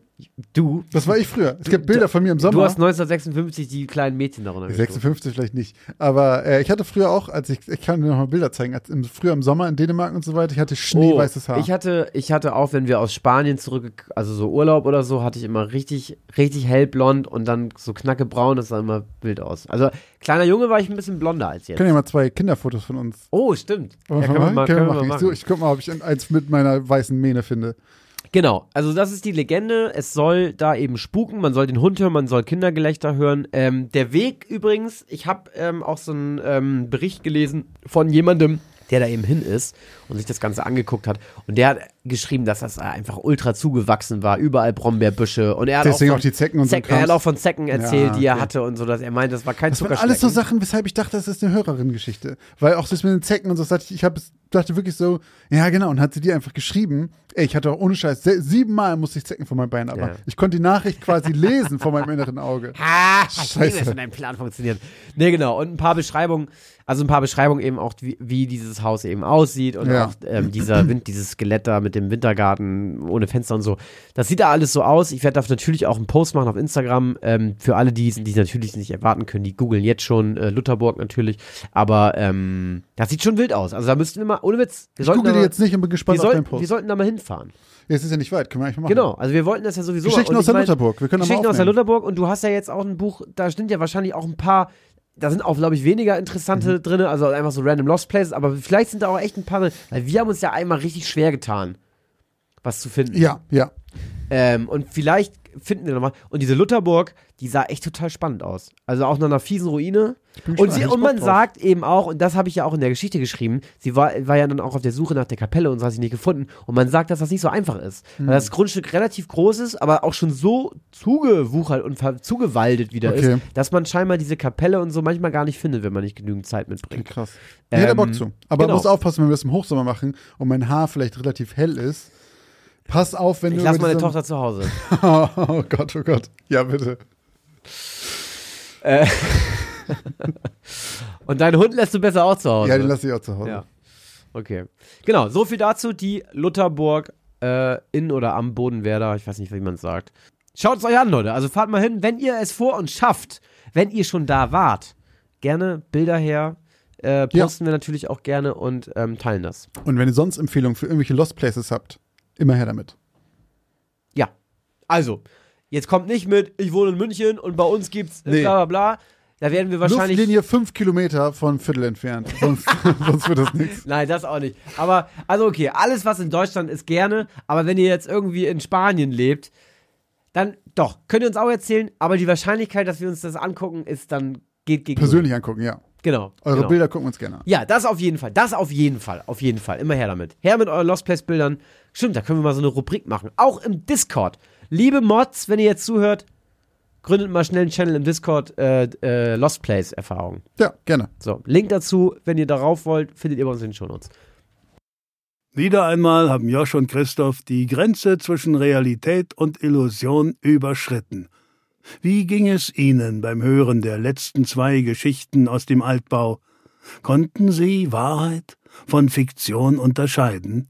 du. Das war ich früher. Es gibt Bilder von mir im Sommer. Du hast 1956 die kleinen Mädchen darunter gestoßen. 56 vielleicht nicht. Aber äh, ich hatte früher auch, als ich, ich kann dir noch mal Bilder zeigen, als im, früher im Sommer in Dänemark und so weiter, ich hatte schneeweißes Haar. Oh, Ich hatte, ich hatte auch, wenn wir aus Spanien zurück, also so Urlaub oder so, hatte ich immer richtig, richtig hellblond und dann so knackebraun, das sah immer wild aus. Also kleiner Junge war ich ein bisschen blonder als jetzt. kann ja mal zwei Kinderfotos von uns. Oh, stimmt. Ja, können wir mal, Können wir können machen. Ich, so, ich guck mal, ob ich eins mit meiner weißen Mähne finde. Genau, also das ist die Legende. Es soll da eben spuken, man soll den Hund hören, man soll Kindergelächter hören. Ähm, der Weg übrigens, ich habe ähm, auch so einen ähm, Bericht gelesen von jemandem, der da eben hin ist und sich das Ganze angeguckt hat. Und der hat geschrieben, dass das einfach ultra zugewachsen war, überall Brombeerbüsche. Und er hat Deswegen auch, auch von die Zecken und so Zecken, er hat auch von Zecken erzählt, Ja, die er okay. hatte und so, dass er meint, das war kein Das waren alles so Sachen, weshalb ich dachte, das ist eine Hörerin-Geschichte. Weil auch das mit den Zecken und so, ich, ich hab, dachte wirklich so, ja genau, und hat sie die einfach geschrieben. Ey, ich hatte auch ohne Scheiß, siebenmal musste ich Zecken von meinem Bein, aber Ja. ich konnte die Nachricht quasi lesen vor meinem inneren Auge. Ha, ich Scheiße. es, wenn dein Plan funktioniert. Nee, genau. Und ein paar Beschreibungen, also ein paar Beschreibungen eben auch, wie, wie dieses Haus eben aussieht und Ja. auch ähm, dieser Wind, dieses Skelett da mit dem Wintergarten ohne Fenster und so. Das sieht da alles so aus. Ich werde da natürlich auch einen Post machen auf Instagram. Ähm, für alle, die die natürlich nicht erwarten können, die googeln jetzt schon äh, Lutherburg natürlich. Aber ähm, das sieht schon wild aus. Also da müssten wir mal, ohne Witz, wir Ich sollten, gucke da jetzt nicht und bin wir, gespannt auf deinen sollten, wir Post. sollten da mal hinfahren. Jetzt ist ja nicht weit, können wir eigentlich mal machen. Genau, also wir wollten das ja sowieso Geschichten aus der mein, Lutherburg, wir können Geschichten aus der. Lutherburg und du hast ja jetzt auch ein Buch, da sind ja wahrscheinlich auch ein paar, da sind auch, glaube ich, weniger interessante Mhm. drin, also einfach so random Lost Places, aber vielleicht sind da auch echt ein paar drin, weil wir haben uns ja einmal richtig schwer getan, was zu finden. Ja, ja. Ähm, und vielleicht finden wir nochmal. Und diese Lutherburg, die sah echt total spannend aus. Also auch nach einer fiesen Ruine. Und, sie, und man drauf. sagt eben auch, und das habe ich ja auch in der Geschichte geschrieben, sie war, war ja dann auch auf der Suche nach der Kapelle und so hat sie nicht gefunden. Und man sagt, dass das nicht so einfach ist. Hm. Weil das Grundstück relativ groß ist, aber auch schon so zugewuchert und zugewaldet wieder Okay. ist, dass man scheinbar diese Kapelle und so manchmal gar nicht findet, wenn man nicht genügend Zeit mitbringt. Krass. Ich hätte Ähm, Bock zu. Aber genau. muss aufpassen, wenn wir es im Hochsommer machen und mein Haar vielleicht relativ hell ist. Pass auf, wenn Ich du. lasse über meine Tochter zu Hause. oh Gott, oh Gott. Ja, bitte. Äh. Und deinen Hund lässt du besser auch zu Hause. Ja, den lasse ich auch zu Hause. Ja. Okay. Genau, so viel dazu. Die Lutherburg äh, in oder am Bodenwerder. Ich weiß nicht, wie man es sagt. Schaut es euch an, Leute. Also fahrt mal hin, wenn ihr es vor uns schafft, wenn ihr schon da wart. Gerne Bilder her. Äh, posten wir natürlich auch gerne und ähm, teilen das. Und wenn ihr sonst Empfehlungen für irgendwelche Lost Places habt, immer her damit. Ja. Also, jetzt kommt nicht mit, ich wohne in München und bei uns gibt's äh, Nee. bla bla bla. Da werden wir wahrscheinlich. Luftlinie fünf Kilometer von Viertel entfernt. Sonst, sonst wird das nichts. Nein, das auch nicht. Aber, also okay, alles, was in Deutschland ist, gerne. Aber wenn ihr jetzt irgendwie in Spanien lebt, dann doch, könnt ihr uns auch erzählen. Aber die Wahrscheinlichkeit, dass wir uns das angucken, ist dann, geht gegen. Persönlich angucken, ja. Genau. Eure genau. Bilder gucken wir uns gerne an. Ja, das auf jeden Fall. Das auf jeden Fall. Auf jeden Fall. Immer her damit. Her mit euren Lost Place Bildern. Stimmt, da können wir mal so eine Rubrik machen. Auch im Discord. Liebe Mods, wenn ihr jetzt zuhört, gründet mal schnell einen Channel im Discord, äh, äh, Lost Place Erfahrung. Ja, gerne. So, Link dazu, wenn ihr darauf wollt, findet ihr bei uns in den Shownotes. Wieder einmal haben Josh und Christoph die Grenze zwischen Realität und Illusion überschritten. Wie ging es Ihnen beim Hören der letzten zwei Geschichten aus dem Altbau? Konnten Sie Wahrheit von Fiktion unterscheiden?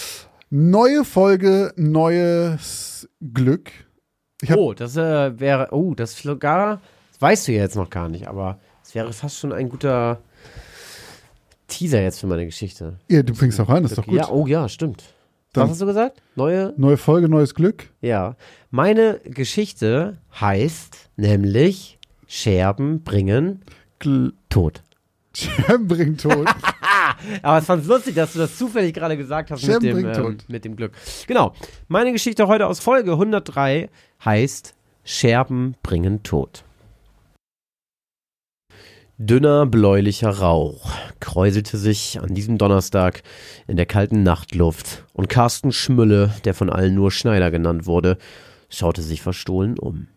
Neue Folge, neues Glück. Oh, das äh, wäre, oh, das ist sogar, das weißt du ja jetzt noch gar nicht, aber es wäre fast schon ein guter Teaser jetzt für meine Geschichte. Ja, du fängst auch an, ist doch gut. Ja, oh ja, stimmt. Dann- Was hast du gesagt? Neue? Neue Folge, neues Glück. Ja. Meine Geschichte heißt nämlich Scherben bringen Gl Tod. Scherben bringen Tod. Aber es fand lustig, dass du das zufällig gerade gesagt hast mit Scherben dem, ähm, mit dem Glück. Genau. Meine Geschichte heute aus Folge 103 heißt Scherben bringen Tod. Dünner, bläulicher Rauch kräuselte sich an diesem Donnerstag in der kalten Nachtluft und Carsten Schmülle, der von allen nur Schneider genannt wurde, schaute sich verstohlen um.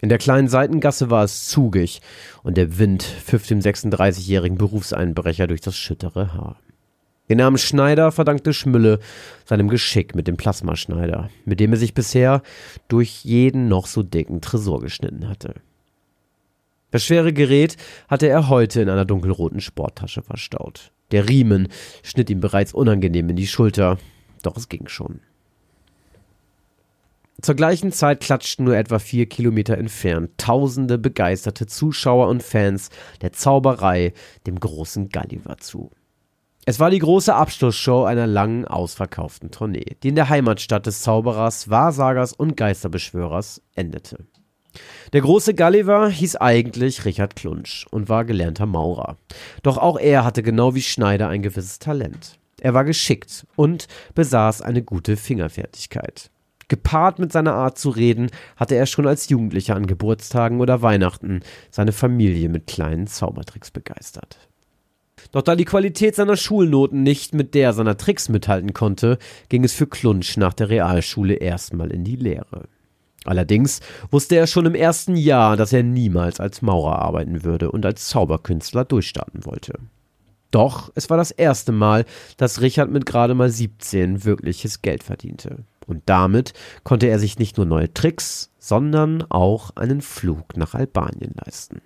In der kleinen Seitengasse war es zugig und der Wind pfiff dem 36-jährigen Berufseinbrecher durch das schüttere Haar. Den Namen Schneider verdankte Schmülle seinem Geschick mit dem Plasmaschneider, mit dem er sich bisher durch jeden noch so dicken Tresor geschnitten hatte. Das schwere Gerät hatte er heute in einer dunkelroten Sporttasche verstaut. Der Riemen schnitt ihm bereits unangenehm in die Schulter, doch es ging schon. Zur gleichen Zeit klatschten nur etwa vier Kilometer entfernt tausende begeisterte Zuschauer und Fans der Zauberei dem großen Gulliver zu. Es war die große Abschlussshow einer langen, ausverkauften Tournee, die in der Heimatstadt des Zauberers, Wahrsagers und Geisterbeschwörers endete. Der große Gulliver hieß eigentlich Richard Klunsch und war gelernter Maurer. Doch auch er hatte genau wie Schneider ein gewisses Talent. Er war geschickt und besaß eine gute Fingerfertigkeit. Gepaart mit seiner Art zu reden, hatte er schon als Jugendlicher an Geburtstagen oder Weihnachten seine Familie mit kleinen Zaubertricks begeistert. Doch da die Qualität seiner Schulnoten nicht mit der seiner Tricks mithalten konnte, ging es für Klunsch nach der Realschule erstmal in die Lehre. Allerdings wusste er schon im ersten Jahr, dass er niemals als Maurer arbeiten würde und als Zauberkünstler durchstarten wollte. Doch es war das erste Mal, dass Richard mit gerade mal 17 wirkliches Geld verdiente. Und damit konnte er sich nicht nur neue Tricks, sondern auch einen Flug nach Albanien leisten.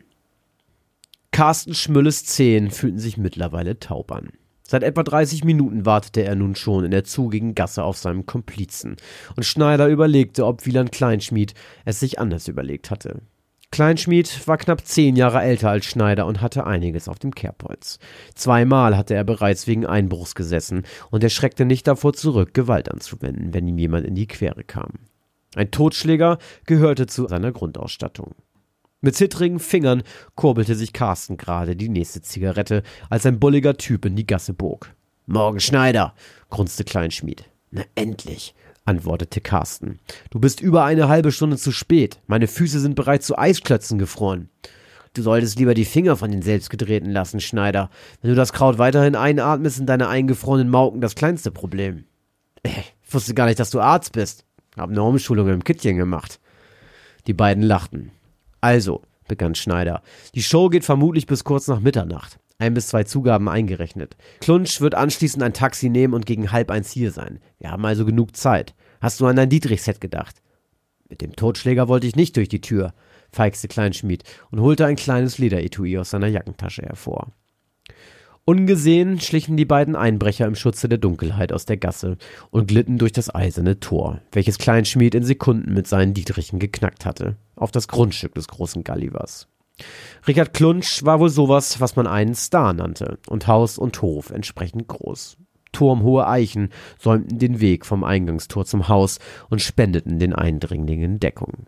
Carsten Schmülles Zehen fühlten sich mittlerweile taub an. Seit etwa 30 Minuten wartete er nun schon in der zugigen Gasse auf seinem Komplizen, und Schneider überlegte, ob Wieland Kleinschmied es sich anders überlegt hatte. Kleinschmied war knapp zehn Jahre älter als Schneider und hatte einiges auf dem Kerbholz. Zweimal hatte er bereits wegen Einbruchs gesessen und er schreckte nicht davor zurück, Gewalt anzuwenden, wenn ihm jemand in die Quere kam. Ein Totschläger gehörte zu seiner Grundausstattung. Mit zittrigen Fingern kurbelte sich Carsten gerade die nächste Zigarette, als ein bulliger Typ in die Gasse bog. Morgen Schneider, grunzte Kleinschmied. Na endlich, antwortete Carsten. Du bist über eine halbe Stunde zu spät. Meine Füße sind bereits zu Eisklötzen gefroren. Du solltest lieber die Finger von den selbstgedrehten lassen, Schneider. Wenn du das Kraut weiterhin einatmest, sind deine eingefrorenen Mauken das kleinste Problem. Ich wusste gar nicht, dass du Arzt bist. Hab eine Umschulung im Kittchen gemacht. Die beiden lachten. Also, begann Schneider, die Show geht vermutlich bis kurz nach Mitternacht ein bis zwei Zugaben eingerechnet. Klunsch wird anschließend ein Taxi nehmen und gegen halb eins hier sein. Wir haben also genug Zeit. Hast du an dein Dietrich-Set gedacht? Mit dem Totschläger wollte ich nicht durch die Tür, feixte Kleinschmied und holte ein kleines Lederetui aus seiner Jackentasche hervor. Ungesehen schlichen die beiden Einbrecher im Schutze der Dunkelheit aus der Gasse und glitten durch das eiserne Tor, welches Kleinschmied in Sekunden mit seinen Dietrichen geknackt hatte, auf das Grundstück des großen Gallivers. Richard Klunsch war wohl sowas, was man einen Star nannte, und Haus und Hof entsprechend groß. Turmhohe Eichen säumten den Weg vom Eingangstor zum Haus und spendeten den Eindringlingen Deckung.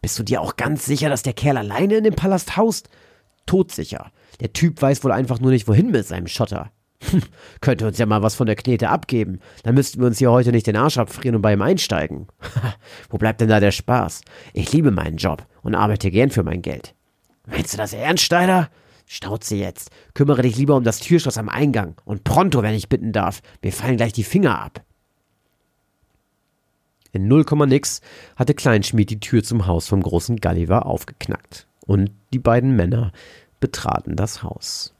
Bist du dir auch ganz sicher, dass der Kerl alleine in dem Palast haust? Todsicher. Der Typ weiß wohl einfach nur nicht, wohin mit seinem Schotter. Hm, könnte uns ja mal was von der Knete abgeben. Dann müssten wir uns hier heute nicht den Arsch abfrieren und bei ihm einsteigen. Wo bleibt denn da der Spaß? Ich liebe meinen Job und arbeite gern für mein Geld. Meinst du das ernst, Steiner? Schnauze jetzt. Kümmere dich lieber um das Türschloss am Eingang. Und pronto, wenn ich bitten darf. Mir fallen gleich die Finger ab. In null nix hatte Kleinschmied die Tür zum Haus vom großen Gulliver aufgeknackt. Und die beiden Männer betraten das Haus.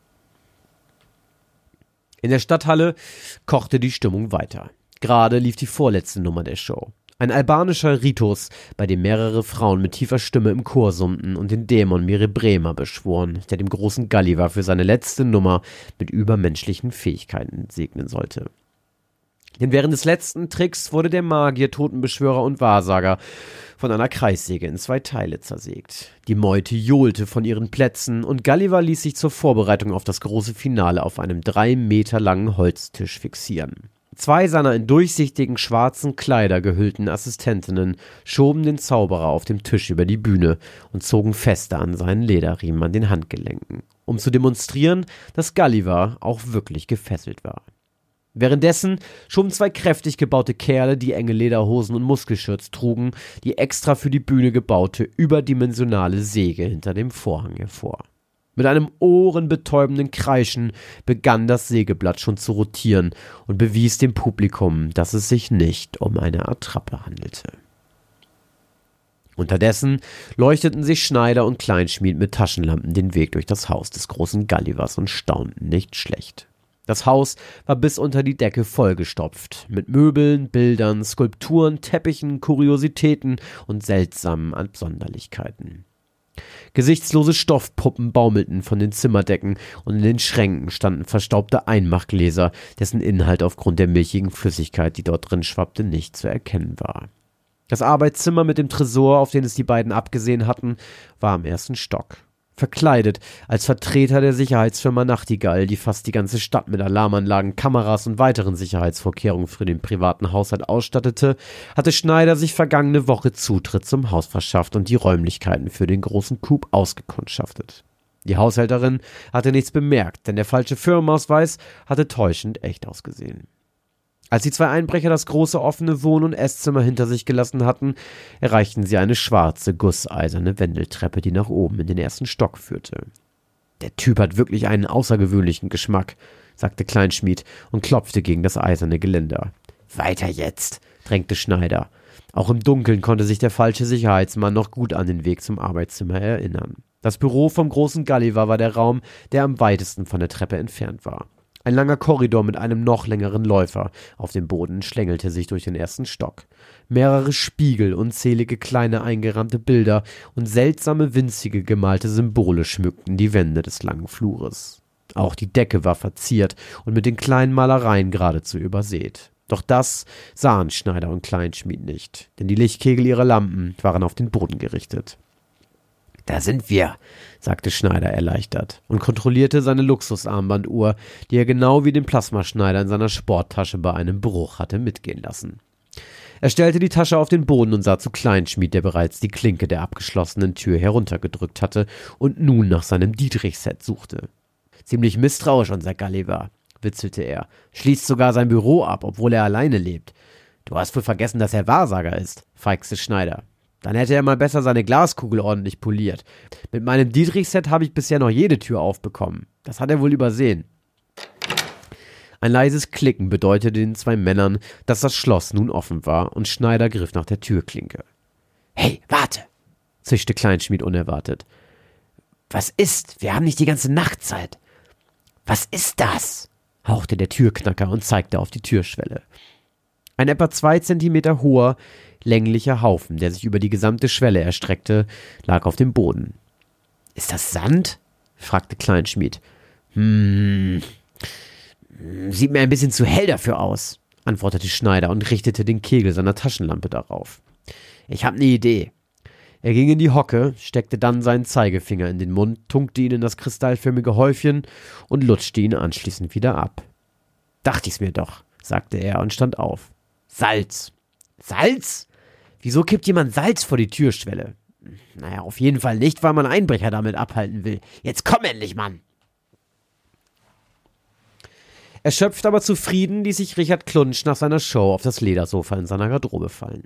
In der Stadthalle kochte die Stimmung weiter. Gerade lief die vorletzte Nummer der Show. Ein albanischer Ritus, bei dem mehrere Frauen mit tiefer Stimme im Chor summten und den Dämon Bremer beschworen, der dem großen Gulliver für seine letzte Nummer mit übermenschlichen Fähigkeiten segnen sollte. Denn während des letzten Tricks wurde der Magier, Totenbeschwörer und Wahrsager von einer Kreissäge in zwei Teile zersägt. Die Meute johlte von ihren Plätzen und Gulliver ließ sich zur Vorbereitung auf das große Finale auf einem drei Meter langen Holztisch fixieren. Zwei seiner in durchsichtigen schwarzen Kleider gehüllten Assistentinnen schoben den Zauberer auf dem Tisch über die Bühne und zogen fester an seinen Lederriemen an den Handgelenken, um zu demonstrieren, dass Gulliver auch wirklich gefesselt war. Währenddessen schoben zwei kräftig gebaute Kerle, die enge Lederhosen und Muskelschürz trugen, die extra für die Bühne gebaute, überdimensionale Säge hinter dem Vorhang hervor. Mit einem ohrenbetäubenden Kreischen begann das Sägeblatt schon zu rotieren und bewies dem Publikum, dass es sich nicht um eine Attrappe handelte. Unterdessen leuchteten sich Schneider und Kleinschmied mit Taschenlampen den Weg durch das Haus des großen Gullivers und staunten nicht schlecht. Das Haus war bis unter die Decke vollgestopft, mit Möbeln, Bildern, Skulpturen, Teppichen, Kuriositäten und seltsamen Absonderlichkeiten. Gesichtslose Stoffpuppen baumelten von den Zimmerdecken und in den Schränken standen verstaubte Einmachgläser, dessen Inhalt aufgrund der milchigen Flüssigkeit, die dort drin schwappte, nicht zu erkennen war. Das Arbeitszimmer mit dem Tresor, auf den es die beiden abgesehen hatten, war im ersten Stock verkleidet als Vertreter der Sicherheitsfirma Nachtigall, die fast die ganze Stadt mit Alarmanlagen, Kameras und weiteren Sicherheitsvorkehrungen für den privaten Haushalt ausstattete, hatte Schneider sich vergangene Woche Zutritt zum Haus verschafft und die Räumlichkeiten für den großen Coup ausgekundschaftet. Die Haushälterin hatte nichts bemerkt, denn der falsche Firmenausweis hatte täuschend echt ausgesehen. Als die zwei Einbrecher das große offene Wohn- und Esszimmer hinter sich gelassen hatten, erreichten sie eine schwarze, gusseiserne Wendeltreppe, die nach oben in den ersten Stock führte. Der Typ hat wirklich einen außergewöhnlichen Geschmack, sagte Kleinschmied und klopfte gegen das eiserne Geländer. Weiter jetzt, drängte Schneider. Auch im Dunkeln konnte sich der falsche Sicherheitsmann noch gut an den Weg zum Arbeitszimmer erinnern. Das Büro vom großen Gulliver war der Raum, der am weitesten von der Treppe entfernt war. Ein langer Korridor mit einem noch längeren Läufer auf dem Boden schlängelte sich durch den ersten Stock. Mehrere Spiegel, unzählige kleine eingerahmte Bilder und seltsame winzige gemalte Symbole schmückten die Wände des langen Flures. Auch die Decke war verziert und mit den kleinen Malereien geradezu übersät. Doch das sahen Schneider und Kleinschmied nicht, denn die Lichtkegel ihrer Lampen waren auf den Boden gerichtet. Da sind wir, sagte Schneider erleichtert und kontrollierte seine Luxusarmbanduhr, die er genau wie den Plasmaschneider in seiner Sporttasche bei einem Bruch hatte mitgehen lassen. Er stellte die Tasche auf den Boden und sah zu Kleinschmied, der bereits die Klinke der abgeschlossenen Tür heruntergedrückt hatte und nun nach seinem Dietrich-Set suchte. Ziemlich misstrauisch, unser Gulliver, witzelte er, schließt sogar sein Büro ab, obwohl er alleine lebt. Du hast wohl vergessen, dass er Wahrsager ist, feixte Schneider. Dann hätte er mal besser seine Glaskugel ordentlich poliert. Mit meinem Dietrich-Set habe ich bisher noch jede Tür aufbekommen. Das hat er wohl übersehen. Ein leises Klicken bedeutete den zwei Männern, dass das Schloss nun offen war, und Schneider griff nach der Türklinke. Hey, warte! zischte Kleinschmied unerwartet. Was ist? Wir haben nicht die ganze Nacht Zeit. Was ist das? hauchte der Türknacker und zeigte auf die Türschwelle. Ein etwa zwei Zentimeter hoher, länglicher Haufen, der sich über die gesamte Schwelle erstreckte, lag auf dem Boden. Ist das Sand? fragte Kleinschmied. Hm, sieht mir ein bisschen zu hell dafür aus, antwortete Schneider und richtete den Kegel seiner Taschenlampe darauf. Ich hab ne Idee. Er ging in die Hocke, steckte dann seinen Zeigefinger in den Mund, tunkte ihn in das kristallförmige Häufchen und lutschte ihn anschließend wieder ab. Dachte ich's mir doch, sagte er und stand auf. Salz. Salz? Wieso kippt jemand Salz vor die Türschwelle? Naja, auf jeden Fall nicht, weil man Einbrecher damit abhalten will. Jetzt komm endlich, Mann! Erschöpft aber zufrieden ließ sich Richard Klunsch nach seiner Show auf das Ledersofa in seiner Garderobe fallen.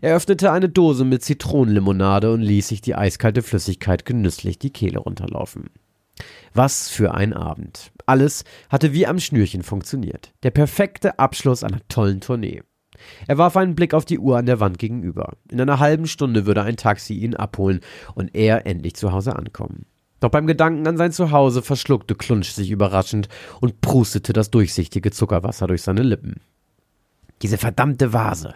Er öffnete eine Dose mit Zitronenlimonade und ließ sich die eiskalte Flüssigkeit genüsslich die Kehle runterlaufen. Was für ein Abend. Alles hatte wie am Schnürchen funktioniert. Der perfekte Abschluss einer tollen Tournee. Er warf einen Blick auf die Uhr an der Wand gegenüber. In einer halben Stunde würde ein Taxi ihn abholen und er endlich zu Hause ankommen. Doch beim Gedanken an sein Zuhause verschluckte Klunsch sich überraschend und prustete das durchsichtige Zuckerwasser durch seine Lippen. Diese verdammte Vase.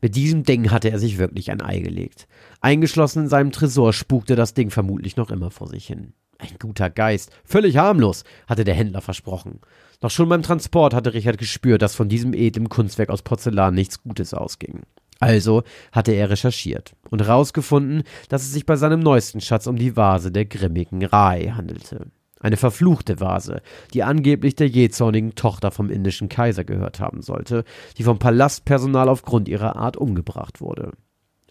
Mit diesem Ding hatte er sich wirklich ein Ei gelegt. Eingeschlossen in seinem Tresor spukte das Ding vermutlich noch immer vor sich hin. Ein guter Geist, völlig harmlos, hatte der Händler versprochen. Doch schon beim Transport hatte Richard gespürt, dass von diesem edlem Kunstwerk aus Porzellan nichts Gutes ausging. Also hatte er recherchiert und herausgefunden, dass es sich bei seinem neuesten Schatz um die Vase der grimmigen Rai handelte. Eine verfluchte Vase, die angeblich der jähzornigen Tochter vom indischen Kaiser gehört haben sollte, die vom Palastpersonal aufgrund ihrer Art umgebracht wurde.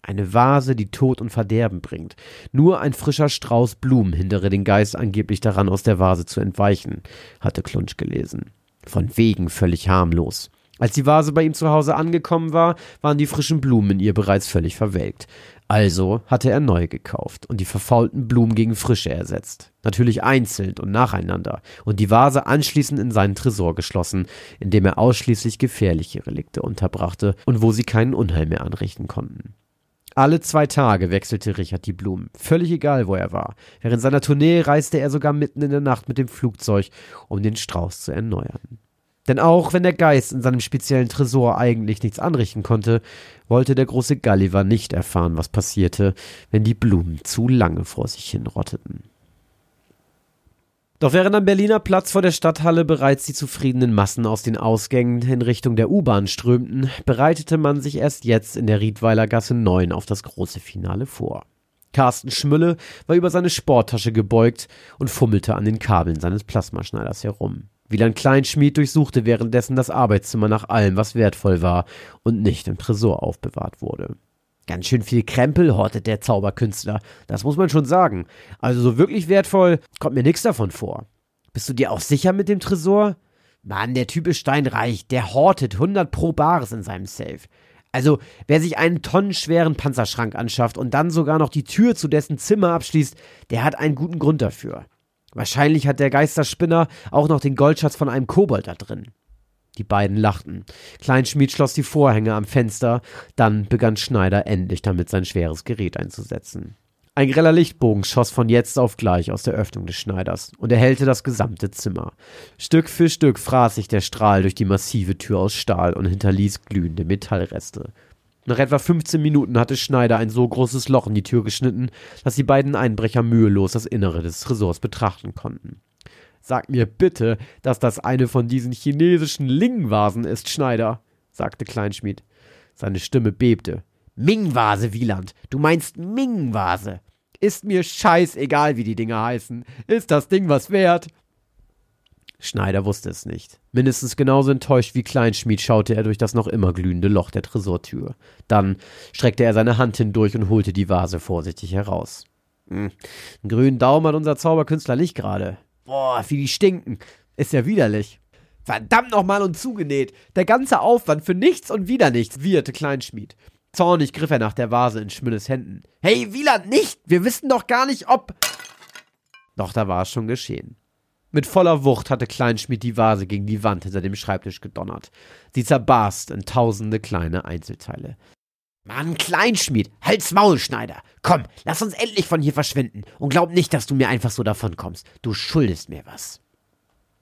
Eine Vase, die Tod und Verderben bringt. Nur ein frischer Strauß Blumen hindere den Geist angeblich daran, aus der Vase zu entweichen, hatte Klunsch gelesen. Von wegen völlig harmlos. Als die Vase bei ihm zu Hause angekommen war, waren die frischen Blumen in ihr bereits völlig verwelkt. Also hatte er neu gekauft und die verfaulten Blumen gegen frische ersetzt. Natürlich einzeln und nacheinander und die Vase anschließend in seinen Tresor geschlossen, in dem er ausschließlich gefährliche Relikte unterbrachte und wo sie keinen Unheil mehr anrichten konnten. Alle zwei Tage wechselte Richard die Blumen, völlig egal, wo er war. Während seiner Tournee reiste er sogar mitten in der Nacht mit dem Flugzeug, um den Strauß zu erneuern. Denn auch wenn der Geist in seinem speziellen Tresor eigentlich nichts anrichten konnte, wollte der große Gulliver nicht erfahren, was passierte, wenn die Blumen zu lange vor sich hin rotteten. Doch während am Berliner Platz vor der Stadthalle bereits die zufriedenen Massen aus den Ausgängen in Richtung der U-Bahn strömten, bereitete man sich erst jetzt in der Riedweiler Gasse 9 auf das große Finale vor. Carsten Schmülle war über seine Sporttasche gebeugt und fummelte an den Kabeln seines Plasmaschneiders herum. Wieland Kleinschmied durchsuchte währenddessen das Arbeitszimmer nach allem, was wertvoll war und nicht im Tresor aufbewahrt wurde. Ganz schön viel Krempel hortet der Zauberkünstler, das muss man schon sagen. Also so wirklich wertvoll kommt mir nichts davon vor. Bist du dir auch sicher mit dem Tresor? Mann, der Typ ist steinreich, der hortet 100 pro Bares in seinem Safe. Also, wer sich einen tonnenschweren Panzerschrank anschafft und dann sogar noch die Tür zu dessen Zimmer abschließt, der hat einen guten Grund dafür. Wahrscheinlich hat der Geisterspinner auch noch den Goldschatz von einem Kobold da drin. Die beiden lachten. Kleinschmied schloss die Vorhänge am Fenster, dann begann Schneider endlich damit sein schweres Gerät einzusetzen. Ein greller Lichtbogen schoss von jetzt auf gleich aus der Öffnung des Schneiders und erhellte das gesamte Zimmer. Stück für Stück fraß sich der Strahl durch die massive Tür aus Stahl und hinterließ glühende Metallreste. Nach etwa 15 Minuten hatte Schneider ein so großes Loch in die Tür geschnitten, dass die beiden Einbrecher mühelos das Innere des Tresors betrachten konnten. Sag mir bitte, dass das eine von diesen chinesischen Ling-Vasen ist, Schneider, sagte Kleinschmied. Seine Stimme bebte. Ming-Vase, Wieland. Du meinst Ming-Vase. Ist mir scheißegal, wie die Dinger heißen. Ist das Ding was wert? Schneider wusste es nicht. Mindestens genauso enttäuscht wie Kleinschmied schaute er durch das noch immer glühende Loch der Tresortür. Dann streckte er seine Hand hindurch und holte die Vase vorsichtig heraus. Hm, einen grünen Daumen hat unser Zauberkünstler nicht gerade. Boah, wie die stinken. Ist ja widerlich. Verdammt nochmal und zugenäht. Der ganze Aufwand für nichts und wieder nichts, wieherte Kleinschmied. Zornig griff er nach der Vase in Schmülles Händen. Hey, Wieland, nicht! Wir wissen doch gar nicht, ob. Doch da war es schon geschehen. Mit voller Wucht hatte Kleinschmied die Vase gegen die Wand hinter dem Schreibtisch gedonnert. Sie zerbarst in tausende kleine Einzelteile. Mann, Kleinschmied, halt's Maul, Schneider. Komm, lass uns endlich von hier verschwinden und glaub nicht, dass du mir einfach so davonkommst. Du schuldest mir was.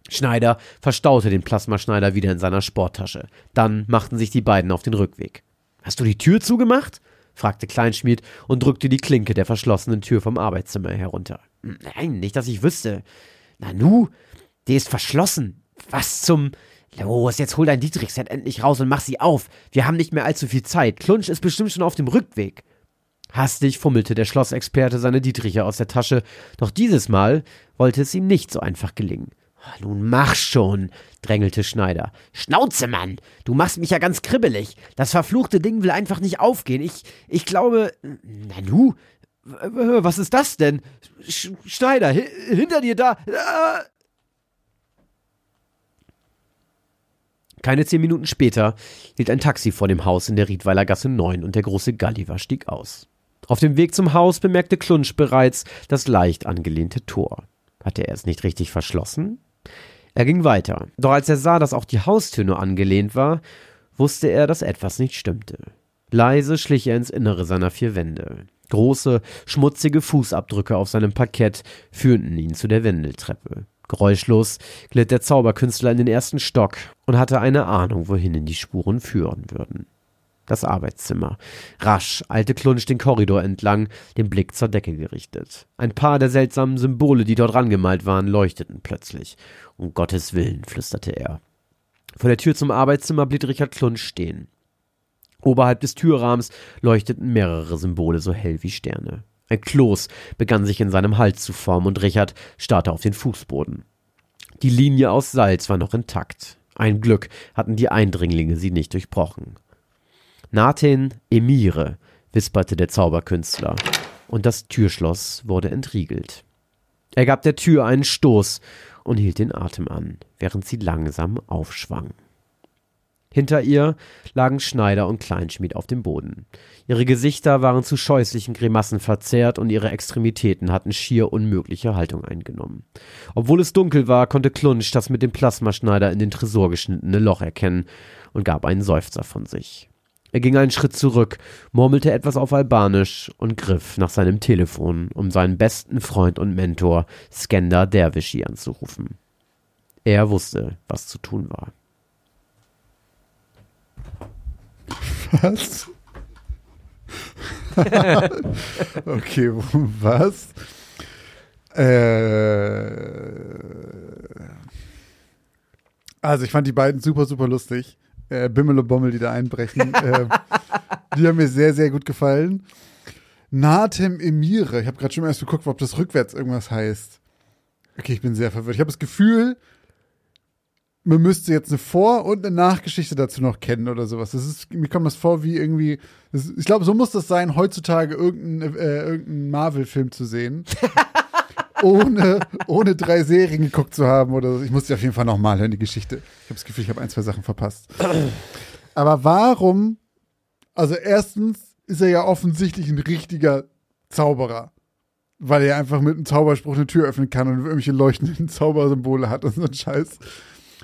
Schneider verstaute den Plasmaschneider wieder in seiner Sporttasche. Dann machten sich die beiden auf den Rückweg. Hast du die Tür zugemacht? fragte Kleinschmied und drückte die Klinke der verschlossenen Tür vom Arbeitszimmer herunter. Nein, nicht, dass ich wüsste. Nanu, die ist verschlossen. Was zum. Los, jetzt hol dein Dietrich-Set endlich raus und mach sie auf. Wir haben nicht mehr allzu viel Zeit. Klunsch ist bestimmt schon auf dem Rückweg. Hastig fummelte der Schlossexperte seine Dietriche aus der Tasche, doch dieses Mal wollte es ihm nicht so einfach gelingen. Nun mach schon, drängelte Schneider. Schnauze, Mann! Du machst mich ja ganz kribbelig. Das verfluchte Ding will einfach nicht aufgehen. Ich, ich glaube. Nanu, was ist das denn? Sch Schneider, hinter dir da. Keine zehn Minuten später hielt ein Taxi vor dem Haus in der Riedweiler Gasse 9 und der große Gulliver stieg aus. Auf dem Weg zum Haus bemerkte Klunsch bereits das leicht angelehnte Tor. Hatte er es nicht richtig verschlossen? Er ging weiter, doch als er sah, dass auch die Haustür nur angelehnt war, wusste er, dass etwas nicht stimmte. Leise schlich er ins Innere seiner vier Wände. Große, schmutzige Fußabdrücke auf seinem Parkett führten ihn zu der Wendeltreppe. Geräuschlos glitt der Zauberkünstler in den ersten Stock und hatte eine Ahnung, wohin ihn die Spuren führen würden. Das Arbeitszimmer. Rasch eilte Klunsch den Korridor entlang, den Blick zur Decke gerichtet. Ein paar der seltsamen Symbole, die dort rangemalt waren, leuchteten plötzlich. Um Gottes Willen, flüsterte er. Vor der Tür zum Arbeitszimmer blieb Richard Klunsch stehen. Oberhalb des Türrahmens leuchteten mehrere Symbole so hell wie Sterne. Ein Kloß begann sich in seinem Hals zu formen und Richard starrte auf den Fußboden. Die Linie aus Salz war noch intakt. Ein Glück hatten die Eindringlinge sie nicht durchbrochen. Nathan Emire, wisperte der Zauberkünstler, und das Türschloss wurde entriegelt. Er gab der Tür einen Stoß und hielt den Atem an, während sie langsam aufschwang. Hinter ihr lagen Schneider und Kleinschmied auf dem Boden. Ihre Gesichter waren zu scheußlichen Grimassen verzerrt und ihre Extremitäten hatten schier unmögliche Haltung eingenommen. Obwohl es dunkel war, konnte Klunsch das mit dem Plasmaschneider in den Tresor geschnittene Loch erkennen und gab einen Seufzer von sich. Er ging einen Schritt zurück, murmelte etwas auf Albanisch und griff nach seinem Telefon, um seinen besten Freund und Mentor Skender Dervishi anzurufen. Er wusste, was zu tun war. Was? okay, was? Äh, also ich fand die beiden super, super lustig. Äh, Bimmel und Bommel, die da einbrechen. äh, die haben mir sehr, sehr gut gefallen. Natem Emire. Ich habe gerade schon mal erst geguckt, ob das rückwärts irgendwas heißt. Okay, ich bin sehr verwirrt. Ich habe das Gefühl, man müsste jetzt eine Vor- und eine Nachgeschichte dazu noch kennen oder sowas. Das ist, mir kommt das vor wie irgendwie, das, ich glaube, so muss das sein, heutzutage irgendeinen äh, irgendein Marvel-Film zu sehen. ohne, ohne drei Serien geguckt zu haben oder so. Ich muss die auf jeden Fall nochmal hören, die Geschichte. Ich habe das Gefühl, ich habe ein, zwei Sachen verpasst. Aber warum, also erstens ist er ja offensichtlich ein richtiger Zauberer. weil er einfach mit einem Zauberspruch eine Tür öffnen kann und irgendwelche leuchtenden Zaubersymbole hat und so ein Scheiß.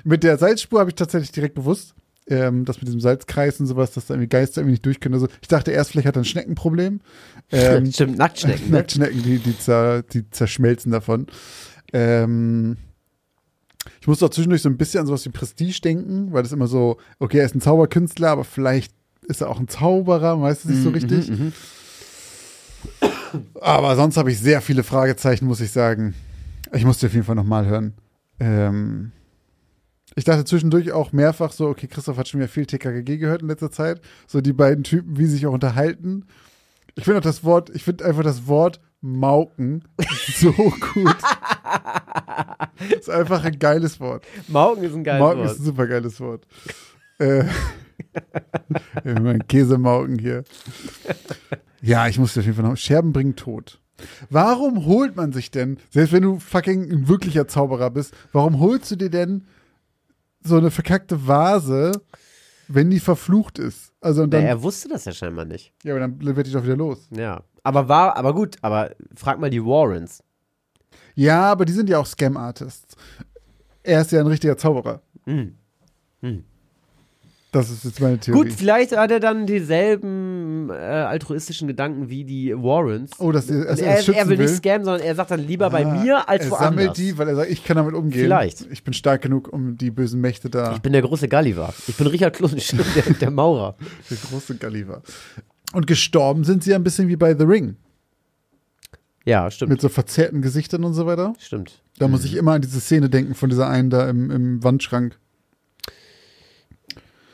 Mit der Salzspur habe ich tatsächlich direkt bewusst, ähm, das mit diesem Salzkreis und sowas, dass da irgendwie Geister irgendwie nicht durch können. Also ich dachte erst, vielleicht hat er ein Schneckenproblem. Ähm, Stimmt, Nacktschnecken. Ne? Nacktschnecken, die, die, zer, die zerschmelzen davon. Ähm, ich muss auch zwischendurch so ein bisschen an sowas wie Prestige denken, weil das immer so, okay, er ist ein Zauberkünstler, aber vielleicht ist er auch ein Zauberer, weiß es nicht so richtig. Mhm, mhm. Aber sonst habe ich sehr viele Fragezeichen, muss ich sagen. Ich musste auf jeden Fall nochmal hören. Ähm, ich dachte zwischendurch auch mehrfach so, okay, Christoph hat schon wieder viel TKKG gehört in letzter Zeit. So die beiden Typen, wie sie sich auch unterhalten. Ich finde auch das Wort, ich finde einfach das Wort Mauken so gut. ist einfach ein geiles Wort. Mauken ist ein geiles Mauken Wort. ist ein super geiles Wort. äh, mein Käsemauken hier. Ja, ich muss dir auf jeden Fall noch. Scherben bringen Tod. Warum holt man sich denn, selbst wenn du fucking ein wirklicher Zauberer bist, warum holst du dir denn so eine verkackte Vase, wenn die verflucht ist? Also und Na, dann, er wusste das ja scheinbar nicht. ja, aber dann wird die doch wieder los. Ja. Aber war, aber gut, aber frag mal die Warrens. Ja, aber die sind ja auch Scam-Artists. Er ist ja ein richtiger Zauberer. Hm. Das ist jetzt meine Theorie. Gut, vielleicht hat er dann dieselben äh, altruistischen Gedanken wie die Warrens. Oh, dass er, Und dass er, er, er will will. nicht scammen, sondern er sagt dann lieber bei Ah, mir als er woanders. sammelt die, weil er sagt, ich kann damit umgehen. Vielleicht. Ich bin stark genug, um die bösen Mächte da. Ich bin der große Gulliver. Ich bin Richard Klunsch, der, der Maurer. Der große Gulliver. Und gestorben sind sie ein bisschen wie bei The Ring. Ja, stimmt. Mit so verzerrten Gesichtern und so weiter. stimmt. Da muss ich immer an diese Szene denken von dieser einen da im, im Wandschrank.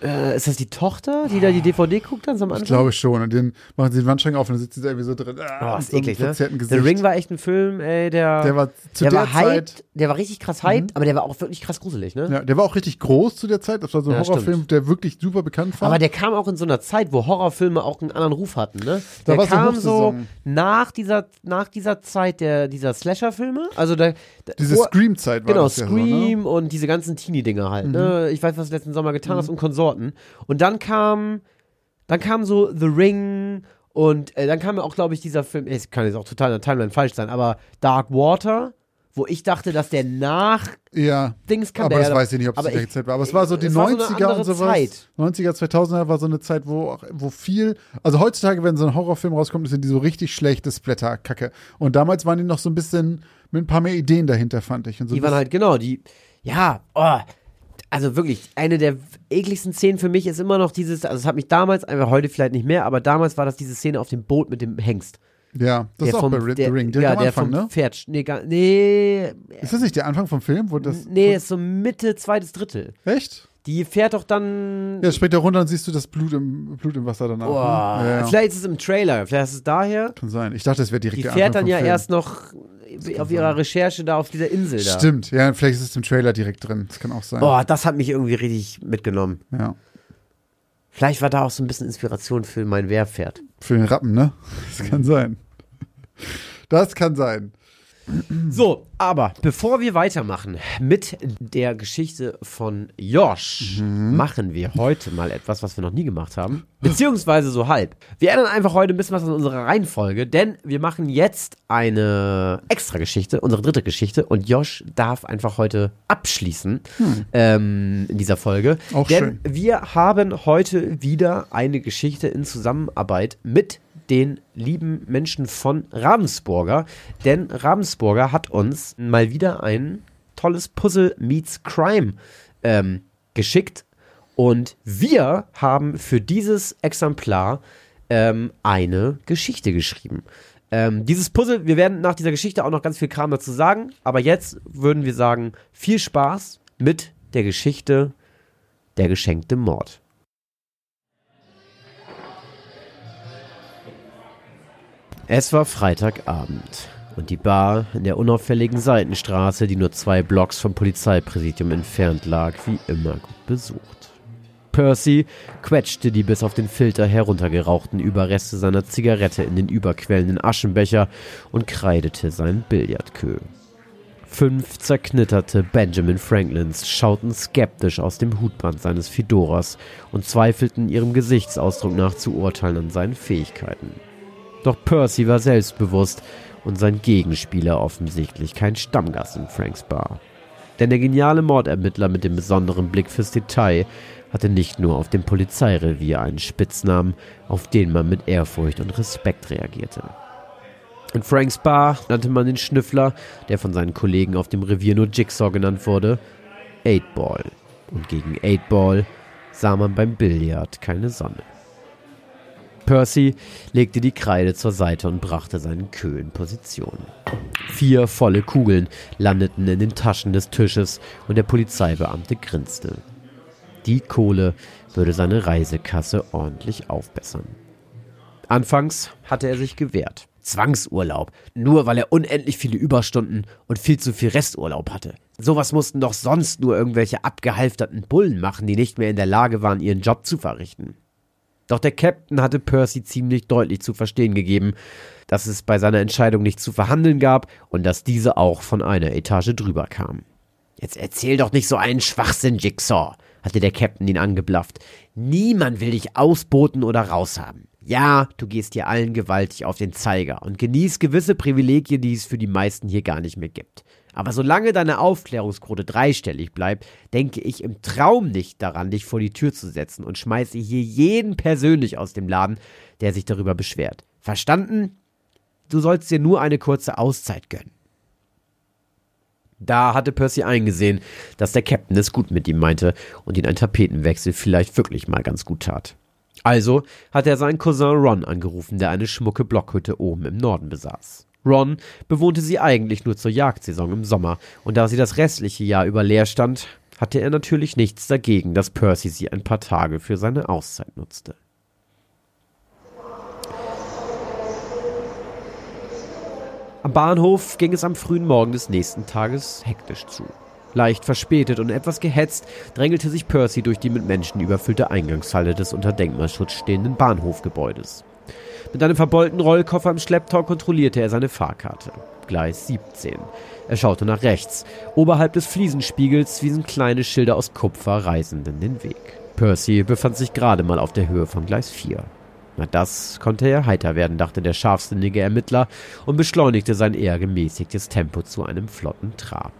Äh, ist das die Tochter, die da die DVD guckt dann am Anfang? Ich glaube schon. Und dann machen sie den Wandschrank auf und dann sitzt sie da irgendwie so drin. Ah, Oh, ist so eklig, ne? The. Ring war echt ein Film, ey, der, der war zu der, der, war Zeit. hyped, der war richtig krass hyped, aber der war auch wirklich krass gruselig, ne? Ja, der war auch richtig groß zu der Zeit. Das war so ein Ja, Horrorfilm, stimmt. der wirklich super bekannt war. Aber der kam auch in so einer Zeit, wo Horrorfilme auch einen anderen Ruf hatten, ne? Da Der so kam so nach dieser, nach dieser Zeit der, dieser Slasher-Filme. Also der, der diese Scream-Zeit war Genau, das ja so, ne? Scream und diese ganzen Teenie-Dinger halt, ne? Ich weiß, was du letzten Sommer getan hast und Konsorten. Und dann kam, dann kam so The Ring und äh, dann kam auch, glaube ich, dieser Film, es kann jetzt auch total in der Timeline falsch sein, aber Dark Water, wo ich dachte, dass der nach Ja. Dings kam. aber das ja- weiß ich nicht, ob es die gleiche ich- Zeit war. Aber es war so die es war so eine 90er und sowas. Zeit. 90er, 2000er war so eine Zeit, wo, wo viel, also heutzutage, wenn so ein Horrorfilm rauskommt, sind die so richtig schlechte Splatter-Kacke. Und damals waren die noch so ein bisschen mit ein paar mehr Ideen dahinter, fand ich. Und so Die waren halt, genau, die, ja, oh, also wirklich, eine der ekligsten Szenen für mich ist immer noch dieses, also es hat mich damals, einfach heute vielleicht nicht mehr, aber damals war das diese Szene auf dem Boot mit dem Hengst. ja, das ist auch bei Ri- The Ring. Direkt ja, der Anfang, vom ne? Pferd, nee, gar, nee, Ist das nicht der Anfang vom Film? Wo das, nee, ist so Mitte, zweites Drittel. Echt? Die fährt doch dann, Ja, springt da runter und siehst du das Blut im, Blut im Wasser danach. oh, ne? ja, ja. vielleicht ist es im Trailer, vielleicht ist es daher. Kann sein. Ich dachte, es wäre direkt Die der fährt dann vom ja Film. erst noch auf ihrer Recherche da auf dieser Insel da. Stimmt, ja, vielleicht ist es im Trailer direkt drin. Das kann auch sein. Oh, das hat mich irgendwie richtig mitgenommen. Ja. Vielleicht war da auch so ein bisschen Inspiration für mein Wehrpferd. Für den Rappen, ne? Das kann sein. Das kann sein. So, aber bevor wir weitermachen mit der Geschichte von Josh, machen wir heute mal etwas, was wir noch nie gemacht haben. Beziehungsweise so halb. Wir ändern einfach heute ein bisschen was an unserer Reihenfolge, denn wir machen jetzt eine extra Geschichte, unsere dritte Geschichte, und Josh darf einfach heute abschließen ähm, in dieser Folge. Auch denn schön. wir haben heute wieder eine Geschichte in Zusammenarbeit mit den lieben Menschen von Ravensburger. Denn Ravensburger hat uns mal wieder ein tolles Puzzle meets Crime ähm, geschickt. Und wir haben für dieses Exemplar ähm, eine Geschichte geschrieben. Ähm, dieses Puzzle, wir werden nach dieser Geschichte auch noch ganz viel Kram dazu sagen. Aber jetzt würden wir sagen, viel Spaß mit der Geschichte Der geschenkte Mord. Es war Freitagabend und die Bar in der unauffälligen Seitenstraße, die nur zwei Blocks vom Polizeipräsidium entfernt lag, wie immer gut besucht. Percy quetschte die bis auf den Filter heruntergerauchten Überreste seiner Zigarette in den überquellenden Aschenbecher und kreidete sein Billardkö. Fünf zerknitterte Benjamin Franklins schauten skeptisch aus dem Hutband seines Fedoras und zweifelten ihrem Gesichtsausdruck nach zu urteilen an seinen Fähigkeiten. Doch Percy war selbstbewusst und sein Gegenspieler offensichtlich kein Stammgast in Franks Bar. Denn der geniale Mordermittler mit dem besonderen Blick fürs Detail hatte nicht nur auf dem Polizeirevier einen Spitznamen, auf den man mit Ehrfurcht und Respekt reagierte. In Franks Bar nannte man den Schnüffler, der von seinen Kollegen auf dem Revier nur Jigsaw genannt wurde, Eight Ball. Und gegen Eight Ball sah man beim Billard keine Sonne. Percy legte die Kreide zur Seite und brachte seinen Kö in Position. Vier volle Kugeln landeten in den Taschen des Tisches und der Polizeibeamte grinste. Die Kohle würde seine Reisekasse ordentlich aufbessern. Anfangs hatte er sich gewehrt. Zwangsurlaub, nur weil er unendlich viele Überstunden und viel zu viel Resturlaub hatte. Sowas mussten doch sonst nur irgendwelche abgehalfterten Bullen machen, die nicht mehr in der Lage waren, ihren Job zu verrichten. Doch der Captain hatte Percy ziemlich deutlich zu verstehen gegeben, dass es bei seiner Entscheidung nicht zu verhandeln gab und dass diese auch von einer Etage drüber kam. Jetzt erzähl doch nicht so einen Schwachsinn, Jigsaw, hatte der Captain ihn angeblafft. Niemand will dich ausboten oder raushaben. Ja, du gehst hier allen gewaltig auf den Zeiger und genießt gewisse Privilegien, die es für die meisten hier gar nicht mehr gibt. Aber solange deine Aufklärungsquote dreistellig bleibt, denke ich im Traum nicht daran, dich vor die Tür zu setzen und schmeiße hier jeden persönlich aus dem Laden, der sich darüber beschwert. Verstanden? Du sollst dir nur eine kurze Auszeit gönnen. Da hatte Percy eingesehen, dass der Captain es gut mit ihm meinte und ihn ein Tapetenwechsel vielleicht wirklich mal ganz gut tat. Also hat er seinen Cousin Ron angerufen, der eine schmucke Blockhütte oben im Norden besaß. Ron bewohnte sie eigentlich nur zur Jagdsaison im Sommer, und da sie das restliche Jahr über leer stand, hatte er natürlich nichts dagegen, dass Percy sie ein paar Tage für seine Auszeit nutzte. Am Bahnhof ging es am frühen Morgen des nächsten Tages hektisch zu. Leicht verspätet und etwas gehetzt drängelte sich Percy durch die mit Menschen überfüllte Eingangshalle des unter Denkmalschutz stehenden Bahnhofgebäudes. Mit einem verbeulten Rollkoffer im Schlepptau kontrollierte er seine Fahrkarte. Gleis 17. Er schaute nach rechts. Oberhalb des Fliesenspiegels wiesen kleine Schilder aus Kupfer Reisenden den Weg. Percy befand sich gerade mal auf der Höhe von Gleis 4. Na, das konnte er heiter werden, dachte der scharfsinnige Ermittler und beschleunigte sein eher gemäßigtes Tempo zu einem flotten Trab.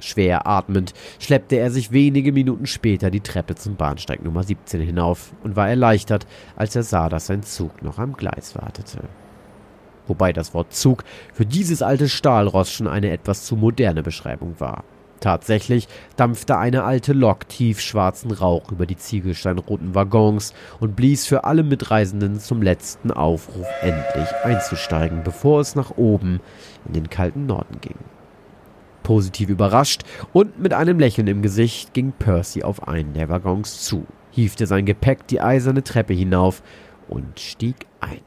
Schwer atmend schleppte er sich wenige Minuten später die Treppe zum Bahnsteig Nummer 17 hinauf und war erleichtert, als er sah, dass sein Zug noch am Gleis wartete. Wobei das Wort Zug für dieses alte Stahlross schon eine etwas zu moderne Beschreibung war. Tatsächlich dampfte eine alte Lok tiefschwarzen Rauch über die ziegelsteinroten Waggons und blies für alle Mitreisenden zum letzten Aufruf, endlich einzusteigen, bevor es nach oben in den kalten Norden ging. Positiv überrascht und mit einem Lächeln im Gesicht ging Percy auf einen der Waggons zu, hiefte sein Gepäck die eiserne Treppe hinauf und stieg ein.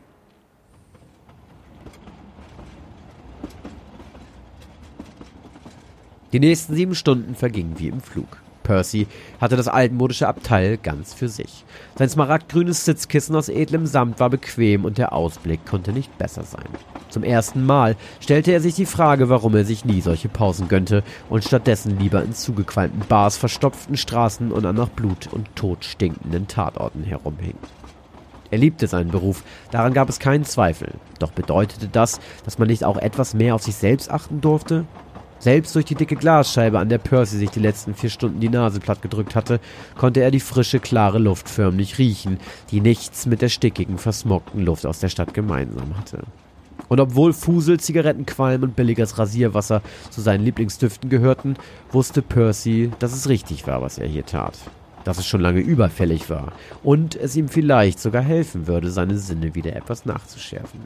Die nächsten sieben Stunden vergingen wie im Flug. Percy hatte das altmodische Abteil ganz für sich. Sein smaragdgrünes Sitzkissen aus edlem Samt war bequem und der Ausblick konnte nicht besser sein. Zum ersten Mal stellte er sich die Frage, warum er sich nie solche Pausen gönnte und stattdessen lieber in zugequalmten Bars, verstopften Straßen und an nach Blut und Tod stinkenden Tatorten herumhing. Er liebte seinen Beruf, daran gab es keinen Zweifel. Doch bedeutete das, dass man nicht auch etwas mehr auf sich selbst achten durfte? Selbst durch die dicke Glasscheibe, an der Percy sich die letzten vier Stunden die Nase platt gedrückt hatte, konnte er die frische, klare Luft förmlich riechen, die nichts mit der stickigen, versmogten Luft aus der Stadt gemeinsam hatte. Und obwohl Fusel, Zigarettenqualm und billiges Rasierwasser zu seinen Lieblingsdüften gehörten, wusste Percy, dass es richtig war, was er hier tat. Dass es schon lange überfällig war und es ihm vielleicht sogar helfen würde, seine Sinne wieder etwas nachzuschärfen.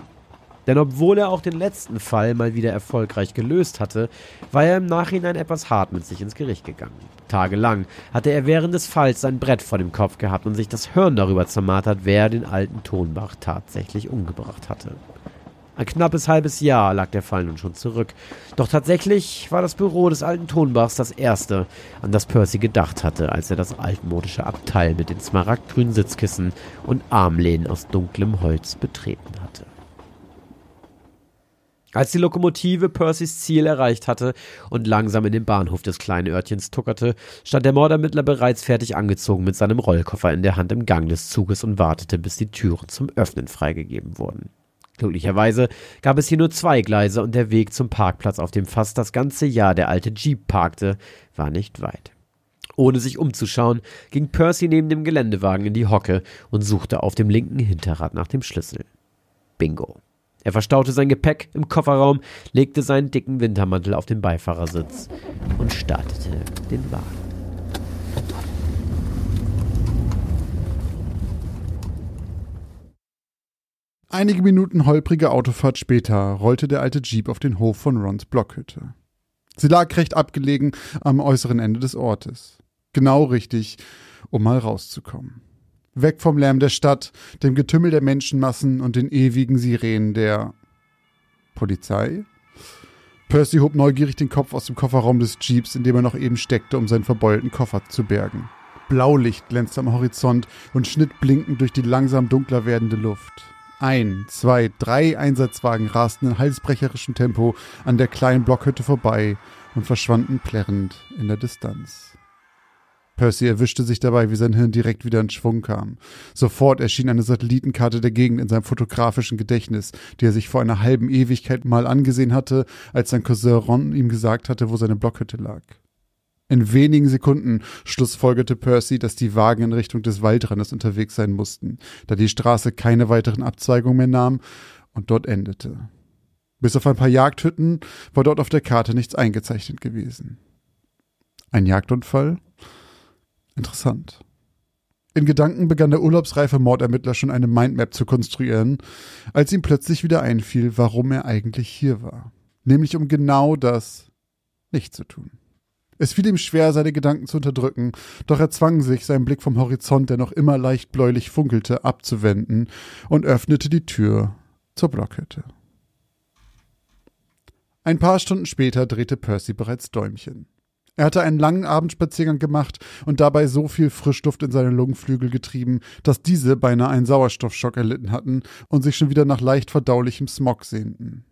Denn obwohl er auch den letzten Fall mal wieder erfolgreich gelöst hatte, war er im Nachhinein etwas hart mit sich ins Gericht gegangen. Tagelang hatte er während des Falls sein Brett vor dem Kopf gehabt und sich das Hirn darüber zermartert, wer den alten Tonbach tatsächlich umgebracht hatte. Ein knappes halbes Jahr lag der Fall nun schon zurück. Doch tatsächlich war das Büro des alten Tonbachs das erste, an das Percy gedacht hatte, als er das altmodische Abteil mit den smaragdgrünen Sitzkissen und Armlehnen aus dunklem Holz betreten hatte. Als die Lokomotive Percys Ziel erreicht hatte und langsam in den Bahnhof des kleinen Örtchens tuckerte, stand der Mordermittler bereits fertig angezogen mit seinem Rollkoffer in der Hand im Gang des Zuges und wartete, bis die Türen zum Öffnen freigegeben wurden. Glücklicherweise gab es hier nur zwei Gleise und der Weg zum Parkplatz, auf dem fast das ganze Jahr der alte Jeep parkte, war nicht weit. Ohne sich umzuschauen, ging Percy neben dem Geländewagen in die Hocke und suchte auf dem linken Hinterrad nach dem Schlüssel. Bingo. Er verstaute sein Gepäck im Kofferraum, legte seinen dicken Wintermantel auf den Beifahrersitz und startete den Wagen. Einige Minuten holprige Autofahrt später rollte der alte Jeep auf den Hof von Rons Blockhütte. Sie lag recht abgelegen am äußeren Ende des Ortes. Genau richtig, um mal rauszukommen. Weg vom Lärm der Stadt, dem Getümmel der Menschenmassen und den ewigen Sirenen der Polizei. Percy hob neugierig den Kopf aus dem Kofferraum des Jeeps, in dem er noch eben steckte, um seinen verbeulten Koffer zu bergen. Blaulicht glänzte am Horizont und schnitt blinkend durch die langsam dunkler werdende Luft. Ein, zwei, drei Einsatzwagen rasten in halsbrecherischem Tempo an der kleinen Blockhütte vorbei und verschwanden plärrend in der Distanz. Percy erwischte sich dabei, wie sein Hirn direkt wieder in Schwung kam. Sofort erschien eine Satellitenkarte der Gegend in seinem fotografischen Gedächtnis, die er sich vor einer halben Ewigkeit mal angesehen hatte, als sein Cousin Ron ihm gesagt hatte, wo seine Blockhütte lag. In wenigen Sekunden schlussfolgerte Percy, dass die Wagen in Richtung des Waldrandes unterwegs sein mussten, da die Straße keine weiteren Abzweigungen mehr nahm und dort endete. Bis auf ein paar Jagdhütten war dort auf der Karte nichts eingezeichnet gewesen. Ein Jagdunfall? Interessant. In Gedanken begann der urlaubsreife Mordermittler schon eine Mindmap zu konstruieren, als ihm plötzlich wieder einfiel, warum er eigentlich hier war. Nämlich um genau das nicht zu tun. Es fiel ihm schwer, seine Gedanken zu unterdrücken, doch er zwang sich, seinen Blick vom Horizont, der noch immer leicht bläulich funkelte, abzuwenden und öffnete die Tür zur Blockhütte. Ein paar Stunden später drehte Percy bereits Däumchen. Er hatte einen langen Abendspaziergang gemacht und dabei so viel Frischluft in seine Lungenflügel getrieben, dass diese beinahe einen Sauerstoffschock erlitten hatten und sich schon wieder nach leicht verdaulichem Smog sehnten.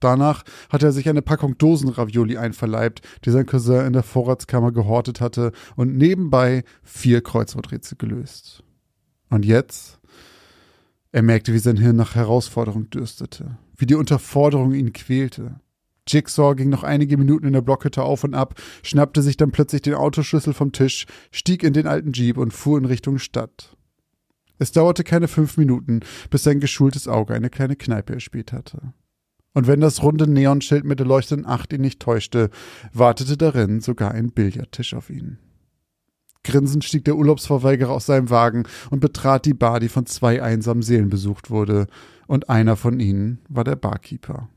Danach hatte er sich eine Packung Dosenravioli einverleibt, die sein Cousin in der Vorratskammer gehortet hatte, und nebenbei vier Kreuzworträtsel gelöst. Und jetzt? Er merkte, wie sein Hirn nach Herausforderung dürstete, wie die Unterforderung ihn quälte. Jigsaw ging noch einige Minuten in der Blockhütte auf und ab, schnappte sich dann plötzlich den Autoschlüssel vom Tisch, stieg in den alten Jeep und fuhr in Richtung Stadt. Es dauerte keine fünf Minuten, bis sein geschultes Auge eine kleine Kneipe erspäht hatte. Und wenn das runde Neonschild mit der leuchtenden Acht ihn nicht täuschte, wartete darin sogar ein Billardtisch auf ihn. Grinsend stieg der Urlaubsverweigerer aus seinem Wagen und betrat die Bar, die von zwei einsamen Seelen besucht wurde, und einer von ihnen war der Barkeeper.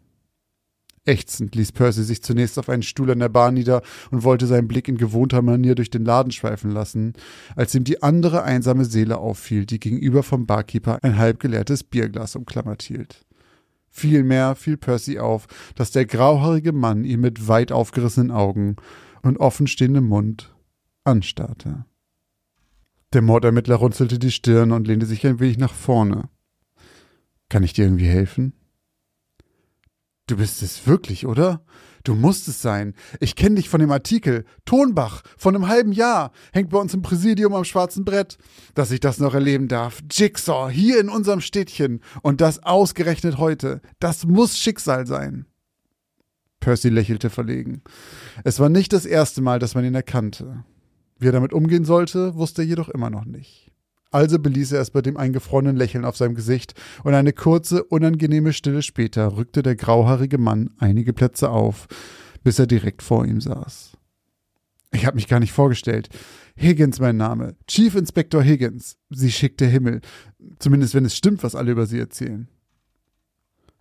Ächzend ließ Percy sich zunächst auf einen Stuhl an der Bar nieder und wollte seinen Blick in gewohnter Manier durch den Laden schweifen lassen, als ihm die andere einsame Seele auffiel, die gegenüber vom Barkeeper ein halbgeleertes Bierglas umklammert hielt. Vielmehr fiel Percy auf, dass der grauhaarige Mann ihn mit weit aufgerissenen Augen und offenstehendem Mund anstarrte. Der Mordermittler runzelte die Stirn und lehnte sich ein wenig nach vorne. Kann ich dir irgendwie helfen? Du bist es wirklich, oder? Du musst es sein. Ich kenne dich von dem Artikel. Tonbach, von einem halben Jahr. Hängt bei uns im Präsidium am schwarzen Brett. Dass ich das noch erleben darf. Jigsaw, hier in unserem Städtchen. Und das ausgerechnet heute. Das muss Schicksal sein. Percy lächelte verlegen. Es war nicht das erste Mal, dass man ihn erkannte. Wie er damit umgehen sollte, wusste er jedoch immer noch nicht. Also beließ er es bei dem eingefrorenen Lächeln auf seinem Gesicht, und eine kurze, unangenehme Stille später rückte der grauhaarige Mann einige Plätze auf, bis er direkt vor ihm saß. Ich habe mich gar nicht vorgestellt. Higgins mein Name. Chief Inspector Higgins. Sie schickt der Himmel. Zumindest wenn es stimmt, was alle über sie erzählen.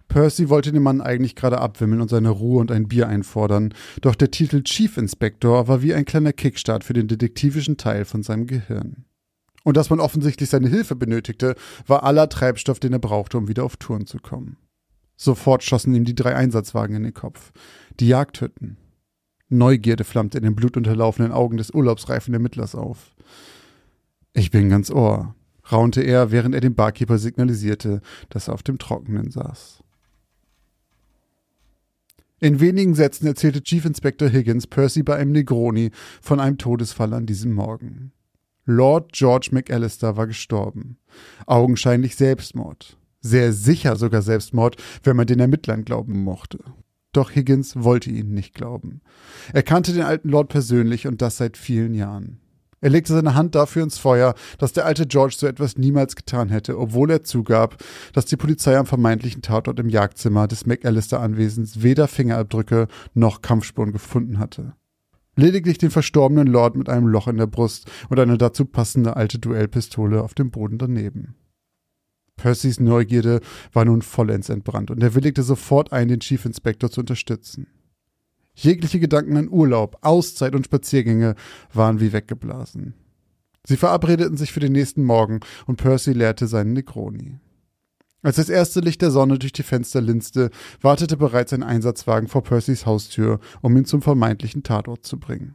Percy wollte den Mann eigentlich gerade abwimmeln und seine Ruhe und ein Bier einfordern, doch der Titel Chief Inspector war wie ein kleiner Kickstart für den detektivischen Teil von seinem Gehirn. Und dass man offensichtlich seine Hilfe benötigte, war aller Treibstoff, den er brauchte, um wieder auf Touren zu kommen. Sofort schossen ihm die drei Einsatzwagen in den Kopf. Die Jagdhütten. Neugierde flammte in den blutunterlaufenden Augen des urlaubsreifen Ermittlers auf. Ich bin ganz Ohr, raunte er, während er dem Barkeeper signalisierte, dass er auf dem Trockenen saß. In wenigen Sätzen erzählte Chief Inspector Higgins Percy bei einem Negroni von einem Todesfall an diesem Morgen. Lord George McAllister war gestorben. Augenscheinlich Selbstmord. Sehr sicher sogar Selbstmord, wenn man den Ermittlern glauben mochte. Doch Higgins wollte ihnen nicht glauben. Er kannte den alten Lord persönlich und das seit vielen Jahren. Er legte seine Hand dafür ins Feuer, dass der alte George so etwas niemals getan hätte, obwohl er zugab, dass die Polizei am vermeintlichen Tatort im Jagdzimmer des McAllister-Anwesens weder Fingerabdrücke noch Kampfspuren gefunden hatte. Lediglich den verstorbenen Lord mit einem Loch in der Brust und eine dazu passende alte Duellpistole auf dem Boden daneben. Percys Neugierde war nun vollends entbrannt und er willigte sofort ein, den Chief Inspector zu unterstützen. Jegliche Gedanken an Urlaub, Auszeit und Spaziergänge waren wie weggeblasen. Sie verabredeten sich für den nächsten Morgen und Percy leerte seinen Negroni. Als das erste Licht der Sonne durch die Fenster linste, wartete bereits ein Einsatzwagen vor Percys Haustür, um ihn zum vermeintlichen Tatort zu bringen.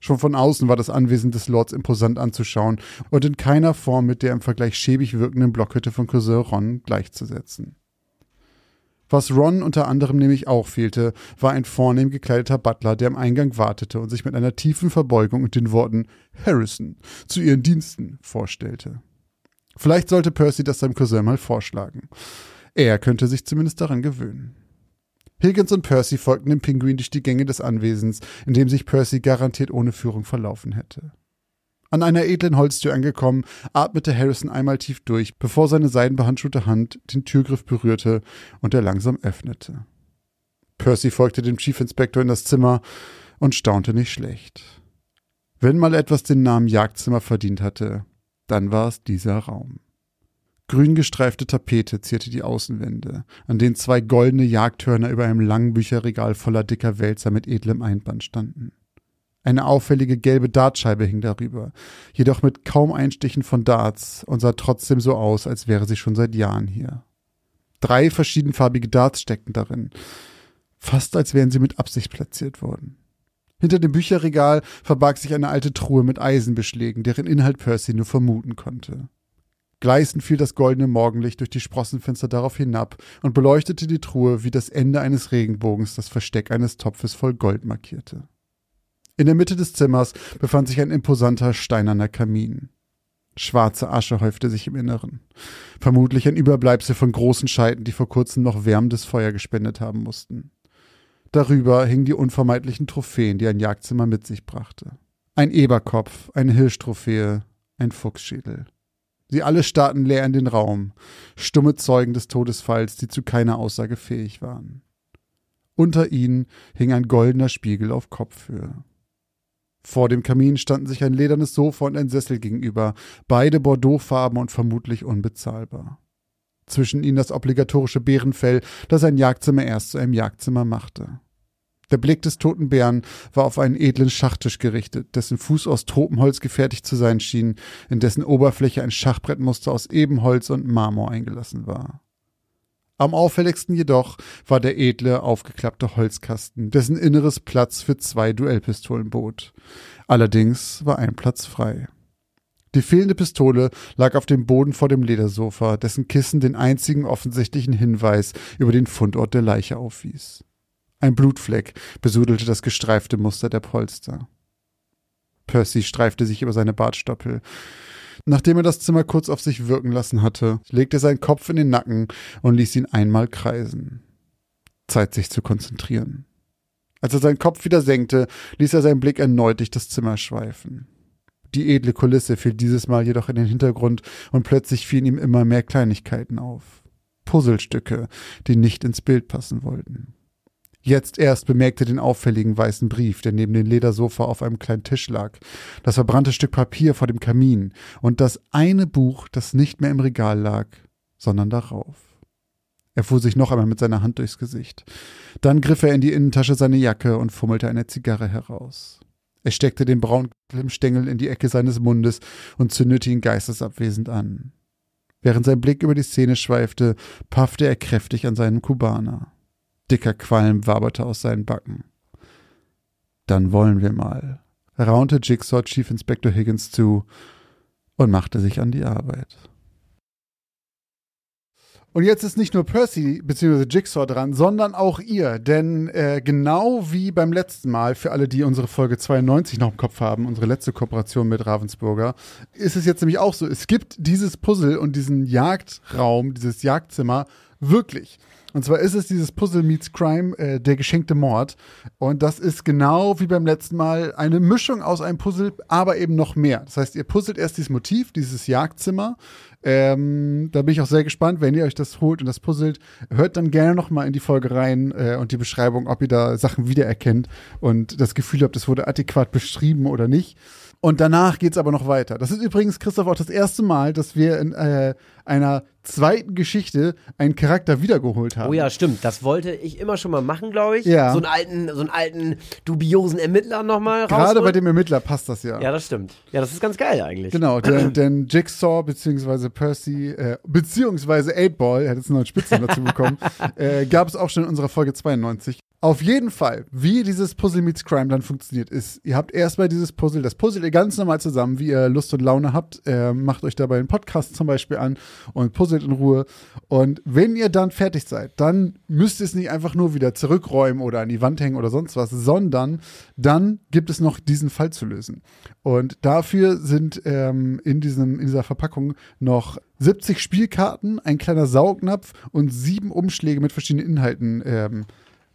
Schon von außen war das Anwesen des Lords imposant anzuschauen und in keiner Form mit der im Vergleich schäbig wirkenden Blockhütte von Cousin Ron gleichzusetzen. Was Ron unter anderem nämlich auch fehlte, war ein vornehm gekleideter Butler, der am Eingang wartete und sich mit einer tiefen Verbeugung und den Worten Harrison zu ihren Diensten vorstellte. Vielleicht sollte Percy das seinem Cousin mal vorschlagen. Er könnte sich zumindest daran gewöhnen. Higgins und Percy folgten dem Pinguin durch die Gänge des Anwesens, in dem sich Percy garantiert ohne Führung verlaufen hätte. An einer edlen Holztür angekommen, atmete Harrison einmal tief durch, bevor seine seidenbehandschuhte Hand den Türgriff berührte und er langsam öffnete. Percy folgte dem Chief Inspector in das Zimmer und staunte nicht schlecht. Wenn mal etwas den Namen Jagdzimmer verdient hatte, dann war es dieser Raum. Grün gestreifte Tapete zierte die Außenwände, an denen zwei goldene Jagdhörner über einem langen Bücherregal voller dicker Wälzer mit edlem Einband standen. Eine auffällige gelbe Dartscheibe hing darüber, jedoch mit kaum Einstichen von Darts und sah trotzdem so aus, als wäre sie schon seit Jahren hier. Drei verschiedenfarbige Darts steckten darin, fast als wären sie mit Absicht platziert worden. Hinter dem Bücherregal verbarg sich eine alte Truhe mit Eisenbeschlägen, deren Inhalt Percy nur vermuten konnte. Gleißend fiel das goldene Morgenlicht durch die Sprossenfenster darauf hinab und beleuchtete die Truhe wie das Ende eines Regenbogens das Versteck eines Topfes voll Gold markierte. In der Mitte des Zimmers befand sich ein imposanter steinerner Kamin. Schwarze Asche häufte sich im Inneren. Vermutlich ein Überbleibsel von großen Scheiten, die vor kurzem noch wärmendes Feuer gespendet haben mussten. Darüber hingen die unvermeidlichen Trophäen, die ein Jagdzimmer mit sich brachte. Ein Eberkopf, eine Hirschtrophäe, ein Fuchsschädel. Sie alle starrten leer in den Raum, stumme Zeugen des Todesfalls, die zu keiner Aussage fähig waren. Unter ihnen hing ein goldener Spiegel auf Kopfhöhe. Vor dem Kamin standen sich ein ledernes Sofa und ein Sessel gegenüber, beide Bordeauxfarben und vermutlich unbezahlbar. Zwischen ihnen das obligatorische Bärenfell, das ein Jagdzimmer erst zu einem Jagdzimmer machte. Der Blick des toten Bären war auf einen edlen Schachtisch gerichtet, dessen Fuß aus Tropenholz gefertigt zu sein schien, in dessen Oberfläche ein Schachbrettmuster aus Ebenholz und Marmor eingelassen war. Am auffälligsten jedoch war der edle, aufgeklappte Holzkasten, dessen Inneres Platz für zwei Duellpistolen bot. Allerdings war ein Platz frei. Die fehlende Pistole lag auf dem Boden vor dem Ledersofa, dessen Kissen den einzigen offensichtlichen Hinweis über den Fundort der Leiche aufwies. Ein Blutfleck besudelte das gestreifte Muster der Polster. Percy streifte sich über seine Bartstoppel. Nachdem er das Zimmer kurz auf sich wirken lassen hatte, legte er seinen Kopf in den Nacken und ließ ihn einmal kreisen. Zeit, sich zu konzentrieren. Als er seinen Kopf wieder senkte, ließ er seinen Blick erneut durch das Zimmer schweifen. Die edle Kulisse fiel dieses Mal jedoch in den Hintergrund und plötzlich fielen ihm immer mehr Kleinigkeiten auf. Puzzlestücke, die nicht ins Bild passen wollten. Jetzt erst bemerkte den auffälligen weißen Brief, der neben dem Ledersofa auf einem kleinen Tisch lag, das verbrannte Stück Papier vor dem Kamin und das eine Buch, das nicht mehr im Regal lag, sondern darauf. Er fuhr sich noch einmal mit seiner Hand durchs Gesicht. Dann griff er in die Innentasche seine Jacke und fummelte eine Zigarre heraus. Er steckte den braunen Stängel in die Ecke seines Mundes und zündete ihn geistesabwesend an. Während sein Blick über die Szene schweifte, paffte er kräftig an seinem Kubaner. Dicker Qualm waberte aus seinen Backen. Dann wollen wir mal, raunte Jigsaw Chief Inspector Higgins zu und machte sich an die Arbeit. Und jetzt ist nicht nur Percy bzw. Jigsaw dran, sondern auch ihr. Denn äh, genau wie beim letzten Mal, für alle, die unsere Folge 92 noch im Kopf haben, unsere letzte Kooperation mit Ravensburger, ist es jetzt nämlich auch so. Es gibt dieses Puzzle und diesen Jagdraum, dieses Jagdzimmer wirklich. Und zwar ist es dieses Puzzle Meets Crime, äh, der geschenkte Mord. Und das ist genau wie beim letzten Mal eine Mischung aus einem Puzzle, aber eben noch mehr. Das heißt, ihr puzzelt erst dieses Motiv, dieses Jagdzimmer. Ähm, da bin ich auch sehr gespannt, wenn ihr euch das holt und das puzzelt. Hört dann gerne noch mal in die Folge rein äh, und die Beschreibung, ob ihr da Sachen wiedererkennt und das Gefühl habt, es wurde adäquat beschrieben oder nicht. Und danach geht's aber noch weiter. Das ist übrigens, Christoph, auch das erste Mal, dass wir in äh, einer zweiten Geschichte einen Charakter wiedergeholt haben. Oh ja, stimmt. Das wollte ich immer schon mal machen, glaube ich. Ja. So einen alten, so einen alten dubiosen Ermittler nochmal Gerade rausholen. bei dem Ermittler passt das ja. Ja, das stimmt. Ja, das ist ganz geil eigentlich. Genau, denn, denn Jigsaw beziehungsweise Percy äh, beziehungsweise 8-Ball, er hat jetzt einen neuen Spitznamen dazu bekommen, äh, gab es auch schon in unserer Folge 92. Auf jeden Fall, wie dieses Puzzle Meets Crime dann funktioniert, ist, ihr habt erstmal dieses Puzzle, das puzzelt ihr ganz normal zusammen, wie ihr Lust und Laune habt, äh, macht euch dabei einen Podcast zum Beispiel an und puzzelt in Ruhe. Und wenn ihr dann fertig seid, dann müsst ihr es nicht einfach nur wieder zurückräumen oder an die Wand hängen oder sonst was, sondern dann gibt es noch diesen Fall zu lösen. Und dafür sind ähm, in, diesem, in dieser Verpackung noch 70 Spielkarten, ein kleiner Saugnapf und sieben Umschläge mit verschiedenen Inhalten ähm,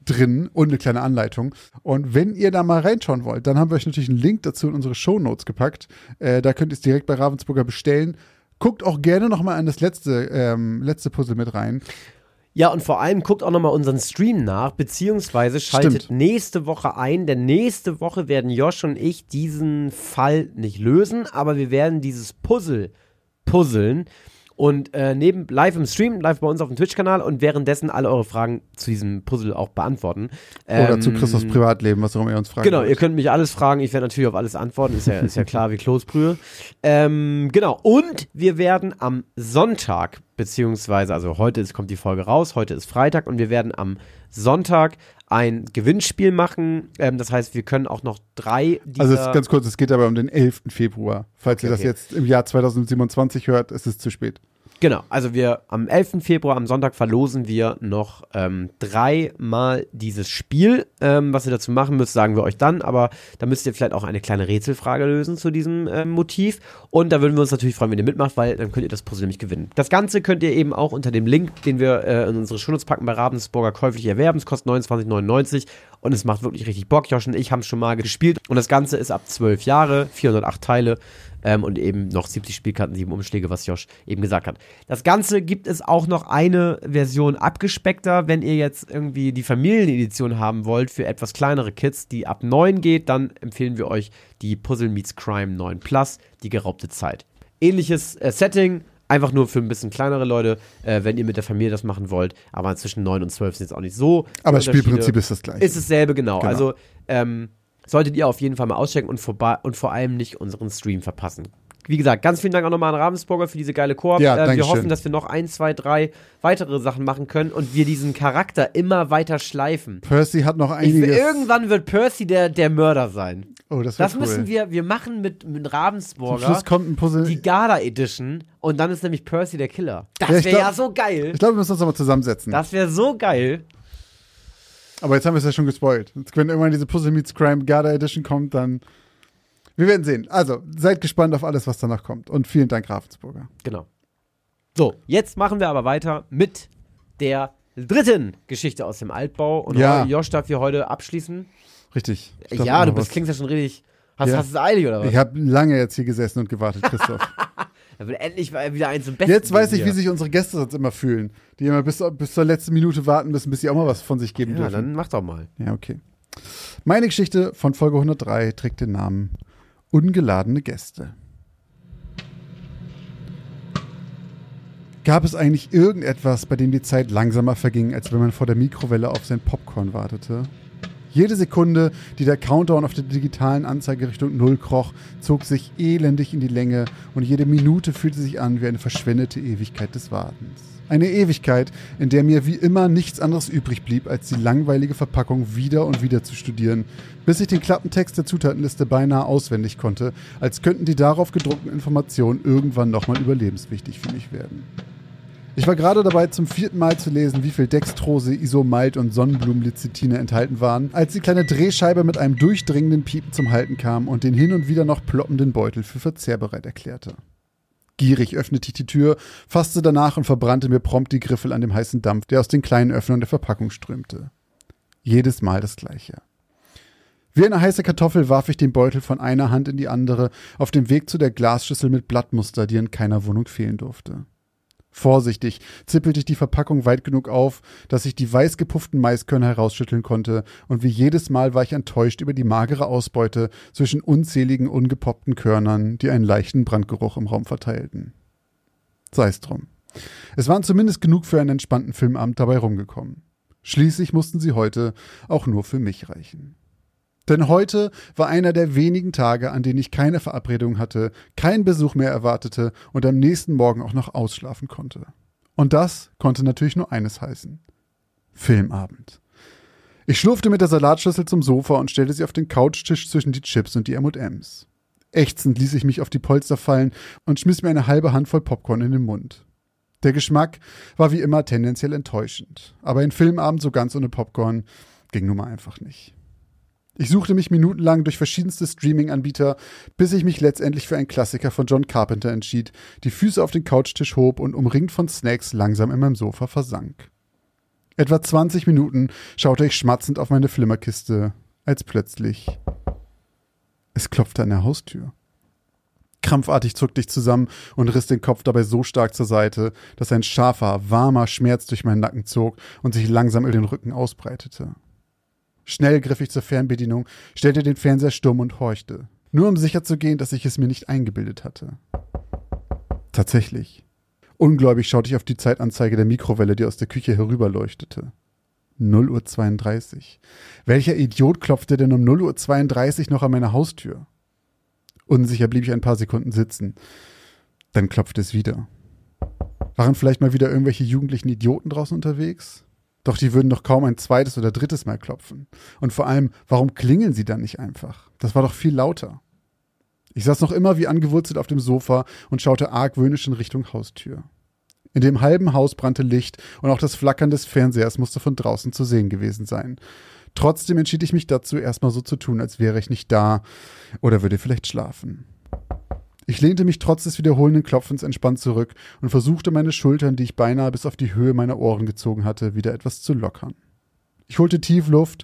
drin und eine kleine Anleitung. Und wenn ihr da mal reinschauen wollt, dann haben wir euch natürlich einen Link dazu in unsere Shownotes gepackt. Äh, da könnt ihr es direkt bei Ravensburger bestellen. Guckt auch gerne noch mal an das letzte, ähm, letzte Puzzle mit rein. Ja, und vor allem guckt auch nochmal unseren Stream nach, beziehungsweise schaltet Stimmt. nächste Woche ein, denn nächste Woche werden Josh und ich diesen Fall nicht lösen, aber wir werden dieses Puzzle puzzeln und äh, neben live im Stream, live bei uns auf dem Twitch-Kanal und währenddessen alle eure Fragen zu diesem Puzzle auch beantworten. Oder Ähm, zu Christophs Privatleben, was auch immer ihr uns fragt. Genau, ihr könnt mich alles fragen. Ich werde natürlich auf alles antworten. Ist ja, ist ja klar wie Kloßbrühe. Ähm, genau. Und wir werden am Sonntag, beziehungsweise, also heute ist, kommt die Folge raus, heute ist Freitag und wir werden am Sonntag ein Gewinnspiel machen. Ähm, das heißt, wir können auch noch drei. Also es ist ganz kurz, es geht aber um den 11. Februar. Falls ihr das okay. jetzt im Jahr 2027 hört, ist es zu spät. Genau, also wir am 11. Februar, am Sonntag, verlosen wir noch ähm, dreimal dieses Spiel. Ähm, was ihr dazu machen müsst, sagen wir euch dann, aber da müsst ihr vielleicht auch eine kleine Rätselfrage lösen zu diesem ähm, Motiv. Und da würden wir uns natürlich freuen, wenn ihr mitmacht, weil dann könnt ihr das Puzzle nämlich gewinnen. Das Ganze könnt ihr eben auch unter dem Link, den wir äh, in unsere Shownotes packen, bei Ravensburger käuflich erwerben. Es kostet 29,99 und es macht wirklich richtig Bock. Josh und ich haben es schon mal gespielt und das Ganze ist ab 12 Jahre, 408 Teile ähm, und eben noch 70 Spielkarten, 7 Umschläge, was Josh eben gesagt hat. Das Ganze gibt es auch noch eine Version abgespeckter, wenn ihr jetzt irgendwie die Familienedition haben wollt für etwas kleinere Kids, die ab 9 geht, dann empfehlen wir euch die Puzzle Meets Crime 9 Plus, die geraubte Zeit. Ähnliches äh, Setting, einfach nur für ein bisschen kleinere Leute, äh, wenn ihr mit der Familie das machen wollt, aber zwischen 9 und 12 sind jetzt auch nicht so. Aber das. Spielprinzip ist das gleiche. Ist dasselbe, genau. Genau. Also, ähm, solltet ihr auf jeden Fall mal auschecken und, vorbei, und vor allem nicht unseren Stream verpassen. Wie gesagt, ganz vielen Dank auch nochmal an Ravensburger für diese geile Koop. Ja, äh, wir hoffen, dass wir noch ein, zwei, drei weitere Sachen machen können und wir diesen Charakter immer weiter schleifen. Percy hat noch Ich, einiges. irgendwann wird Percy der, der Mörder sein. oh, das, Das cool. müssen wir, wir machen mit, mit Zum Ravensburger Schluss kommt ein Puzzle. die Gala Edition und dann ist nämlich Percy der Killer. Das ich wäre ja so geil. ich glaube, wir müssen uns nochmal zusammensetzen. Das wäre so geil. Aber jetzt haben wir es ja schon gespoilt. Jetzt, wenn irgendwann diese Puzzle Meets Crime Garda Edition kommt, dann. Wir werden sehen. Also, seid gespannt auf alles, was danach kommt. Und vielen Dank, Ravensburger. Genau. So, jetzt machen wir aber weiter mit der dritten Geschichte aus dem Altbau. Und Ja. Josh darf hier heute abschließen. Richtig. Ja, du bist, klingst ja schon richtig. Hast, Ja. hast du es eilig oder was? Ich habe lange jetzt hier gesessen und gewartet, Christoph. Da wird endlich mal wieder eins zum Besten. jetzt weiß ich, hier. wie sich unsere Gäste sonst immer fühlen. Die immer bis, bis zur letzten Minute warten müssen, bis sie auch mal was von sich geben Ja, dürfen. dann mach doch mal. Ja, okay. Meine Geschichte von Folge 103 trägt den Namen Ungeladene Gäste. Gab es eigentlich irgendetwas, bei dem die Zeit langsamer verging, als wenn man vor der Mikrowelle auf sein Popcorn wartete? Jede Sekunde, die der Countdown auf der digitalen Anzeige Richtung Null kroch, zog sich elendig in die Länge und jede Minute fühlte sich an wie eine verschwendete Ewigkeit des Wartens. Eine Ewigkeit, in der mir wie immer nichts anderes übrig blieb, als die langweilige Verpackung wieder und wieder zu studieren, bis ich den Klappentext der Zutatenliste beinahe auswendig konnte, als könnten die darauf gedruckten Informationen irgendwann nochmal überlebenswichtig für mich werden. Ich war gerade dabei, zum vierten Mal zu lesen, wie viel Dextrose, Isomalt und Sonnenblumenlecithine enthalten waren, als die kleine Drehscheibe mit einem durchdringenden Piepen zum Halten kam und den hin und wieder noch ploppenden Beutel für verzehrbereit erklärte. Gierig öffnete ich die Tür, fasste danach und verbrannte mir prompt die Griffel an dem heißen Dampf, der aus den kleinen Öffnungen der Verpackung strömte. Jedes Mal das gleiche. Wie eine heiße Kartoffel warf ich den Beutel von einer Hand in die andere auf dem Weg zu der Glasschüssel mit Blattmuster, die in keiner Wohnung fehlen durfte. Vorsichtig zippelte ich die Verpackung weit genug auf, dass ich die weiß gepufften Maiskörner herausschütteln konnte, und wie jedes Mal war ich enttäuscht über die magere Ausbeute zwischen unzähligen ungepoppten Körnern, die einen leichten Brandgeruch im Raum verteilten. Sei's drum. Es waren zumindest genug für einen entspannten Filmabend dabei rumgekommen. Schließlich mussten sie heute auch nur für mich reichen. Denn heute war einer der wenigen Tage, an denen ich keine Verabredung hatte, keinen Besuch mehr erwartete und am nächsten Morgen auch noch ausschlafen konnte. Und das konnte natürlich nur eines heißen. Filmabend. Ich schlurfte mit der Salatschüssel zum Sofa und stellte sie auf den Couchtisch zwischen die Chips und die M&Ms. Ächzend ließ ich mich auf die Polster fallen und schmiss mir eine halbe Handvoll Popcorn in den Mund. Der Geschmack war wie immer tendenziell enttäuschend, aber ein Filmabend so ganz ohne Popcorn ging nun mal einfach nicht. Ich suchte mich minutenlang durch verschiedenste Streaming-Anbieter, bis ich mich letztendlich für einen Klassiker von John Carpenter entschied, die Füße auf den Couchtisch hob und umringt von Snacks langsam in meinem Sofa versank. Etwa 20 Minuten schaute ich schmatzend auf meine Flimmerkiste, als plötzlich es klopfte an der Haustür. Krampfartig zuckte ich zusammen und riss den Kopf dabei so stark zur Seite, dass ein scharfer, warmer Schmerz durch meinen Nacken zog und sich langsam in den Rücken ausbreitete. Schnell griff ich zur Fernbedienung, stellte den Fernseher stumm und horchte. Nur um sicher zu gehen, dass ich es mir nicht eingebildet hatte. Tatsächlich. Ungläubig schaute ich auf die Zeitanzeige der Mikrowelle, die aus der Küche herüberleuchtete. 0 Uhr 32. Welcher Idiot klopfte denn um 0 Uhr 32 noch an meiner Haustür? Unsicher blieb ich ein paar Sekunden sitzen. Dann klopfte es wieder. Waren vielleicht mal wieder irgendwelche jugendlichen Idioten draußen unterwegs? Doch die würden doch kaum ein zweites oder drittes Mal klopfen. Und vor allem, warum klingeln sie dann nicht einfach? Das war doch viel lauter. Ich saß noch immer wie angewurzelt auf dem Sofa und schaute argwöhnisch in Richtung Haustür. In dem halben Haus brannte Licht und auch das Flackern des Fernsehers musste von draußen zu sehen gewesen sein. Trotzdem entschied ich mich dazu, erstmal so zu tun, als wäre ich nicht da oder würde vielleicht schlafen. Ich lehnte mich trotz des wiederholenden Klopfens entspannt zurück und versuchte meine Schultern, die ich beinahe bis auf die Höhe meiner Ohren gezogen hatte, wieder etwas zu lockern. Ich holte tief Luft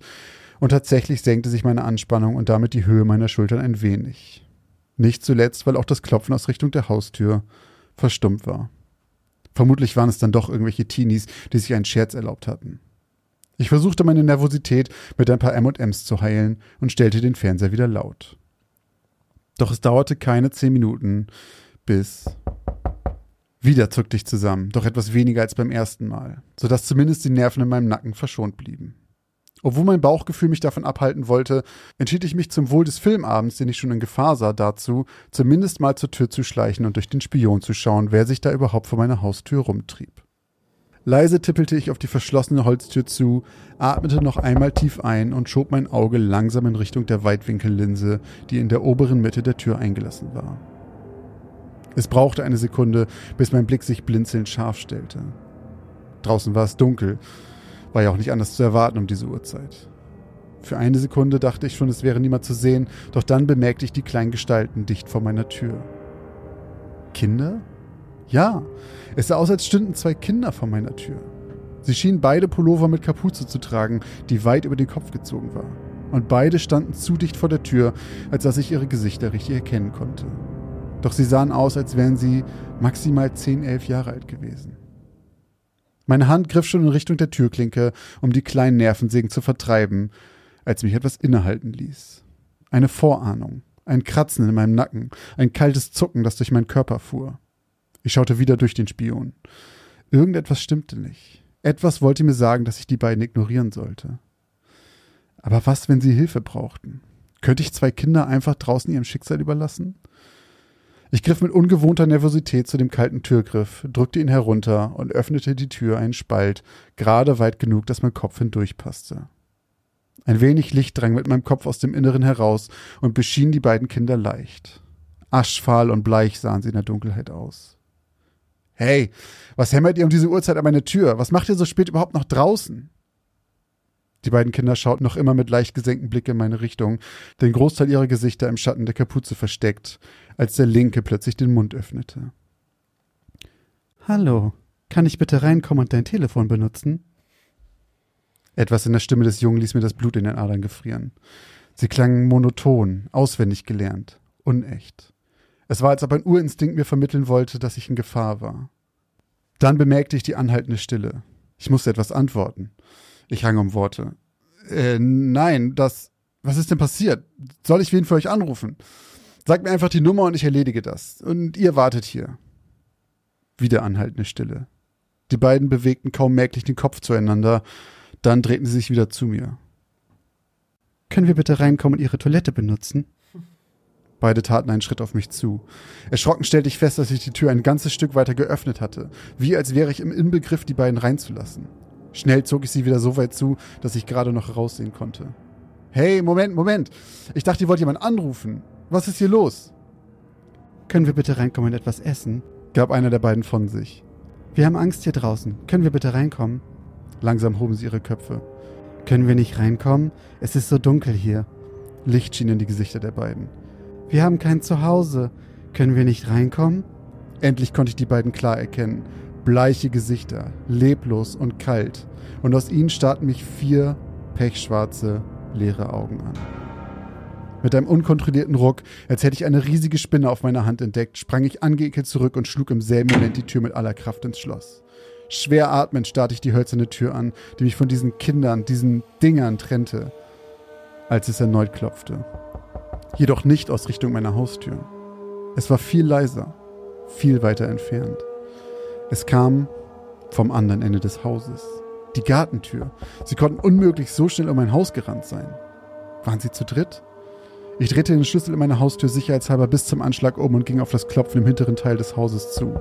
und tatsächlich senkte sich meine Anspannung und damit die Höhe meiner Schultern ein wenig. Nicht zuletzt, weil auch das Klopfen aus Richtung der Haustür verstummt war. Vermutlich waren es dann doch irgendwelche Teenies, die sich einen Scherz erlaubt hatten. Ich versuchte meine Nervosität mit ein paar M&Ms zu heilen und stellte den Fernseher wieder laut. Doch es dauerte keine zehn Minuten, bis wieder zuckte ich zusammen, doch etwas weniger als beim ersten Mal, sodass zumindest die Nerven in meinem Nacken verschont blieben. Obwohl mein Bauchgefühl mich davon abhalten wollte, entschied ich mich zum Wohl des Filmabends, den ich schon in Gefahr sah, dazu, zumindest mal zur Tür zu schleichen und durch den Spion zu schauen, wer sich da überhaupt vor meiner Haustür rumtrieb. Leise tippelte ich auf die verschlossene Holztür zu, atmete noch einmal tief ein und schob mein Auge langsam in Richtung der Weitwinkellinse, die in der oberen Mitte der Tür eingelassen war. Es brauchte eine Sekunde, bis mein Blick sich blinzelnd scharf stellte. Draußen war es dunkel, war ja auch nicht anders zu erwarten um diese Uhrzeit. Für eine Sekunde dachte ich schon, es wäre niemand zu sehen, doch dann bemerkte ich die kleinen Gestalten dicht vor meiner Tür. Kinder? Ja, es sah aus, als stünden zwei Kinder vor meiner Tür. Sie schienen beide Pullover mit Kapuze zu tragen, die weit über den Kopf gezogen war. Und beide standen zu dicht vor der Tür, als dass ich ihre Gesichter richtig erkennen konnte. Doch sie sahen aus, als wären sie maximal 10, 11 Jahre alt gewesen. Meine Hand griff schon in Richtung der Türklinke, um die kleinen Nervensägen zu vertreiben, als mich etwas innehalten ließ. Eine Vorahnung, ein Kratzen in meinem Nacken, ein kaltes Zucken, das durch meinen Körper fuhr. Ich schaute wieder durch den Spion. Irgendetwas stimmte nicht. Etwas wollte mir sagen, dass ich die beiden ignorieren sollte. Aber was, wenn sie Hilfe brauchten? Könnte ich zwei Kinder einfach draußen ihrem Schicksal überlassen? Ich griff mit ungewohnter Nervosität zu dem kalten Türgriff, drückte ihn herunter und öffnete die Tür einen Spalt, gerade weit genug, dass mein Kopf hindurchpasste. Ein wenig Licht drang mit meinem Kopf aus dem Inneren heraus und beschien die beiden Kinder leicht. Aschfahl und bleich sahen sie in der Dunkelheit aus. Hey, was hämmert ihr um diese Uhrzeit an meine Tür? Was macht ihr so spät überhaupt noch draußen? Die beiden Kinder schauten noch immer mit leicht gesenktem Blick in meine Richtung, den Großteil ihrer Gesichter im Schatten der Kapuze versteckt, als der Linke plötzlich den Mund öffnete. Hallo, kann ich bitte reinkommen und dein Telefon benutzen? Etwas in der Stimme des Jungen ließ mir das Blut in den Adern gefrieren. Sie klangen monoton, auswendig gelernt, unecht. Es war, als ob ein Urinstinkt mir vermitteln wollte, dass ich in Gefahr war. Dann bemerkte ich die anhaltende Stille. Ich musste etwas antworten. Ich rang um Worte. Äh, nein, das. Was ist denn passiert? Soll ich wen für euch anrufen? Sagt mir einfach die Nummer und ich erledige das. Und ihr wartet hier. Wieder anhaltende Stille. Die beiden bewegten kaum merklich den Kopf zueinander, dann drehten sie sich wieder zu mir. Können wir bitte reinkommen und Ihre Toilette benutzen? Beide taten einen Schritt auf mich zu. Erschrocken stellte ich fest, dass ich die Tür ein ganzes Stück weiter geöffnet hatte, wie als wäre ich im Inbegriff, die beiden reinzulassen. Schnell zog ich sie wieder so weit zu, dass ich gerade noch raussehen konnte. Hey, Moment, Moment. Ich dachte, ihr wollt jemanden anrufen. Was ist hier los? Können wir bitte reinkommen und etwas essen? gab einer der beiden von sich. Wir haben Angst hier draußen. Können wir bitte reinkommen? Langsam hoben sie ihre Köpfe. Können wir nicht reinkommen? Es ist so dunkel hier. Licht schien in die Gesichter der beiden. Wir haben kein Zuhause. Können wir nicht reinkommen? Endlich konnte ich die beiden klar erkennen. Bleiche Gesichter, leblos und kalt. Und aus ihnen starrten mich vier pechschwarze, leere Augen an. Mit einem unkontrollierten Ruck, als hätte ich eine riesige Spinne auf meiner Hand entdeckt, sprang ich angeekelt zurück und schlug im selben Moment die Tür mit aller Kraft ins Schloss. Schwer atmend starrte ich die hölzerne Tür an, die mich von diesen Kindern, diesen Dingern trennte, als es erneut klopfte. Jedoch nicht aus Richtung meiner Haustür. Es war viel leiser, viel weiter entfernt. Es kam vom anderen Ende des Hauses. Die Gartentür. Sie konnten unmöglich so schnell um mein Haus gerannt sein. Waren sie zu dritt? Ich drehte den Schlüssel in meiner Haustür sicherheitshalber bis zum Anschlag um und ging auf das Klopfen im hinteren Teil des Hauses zu.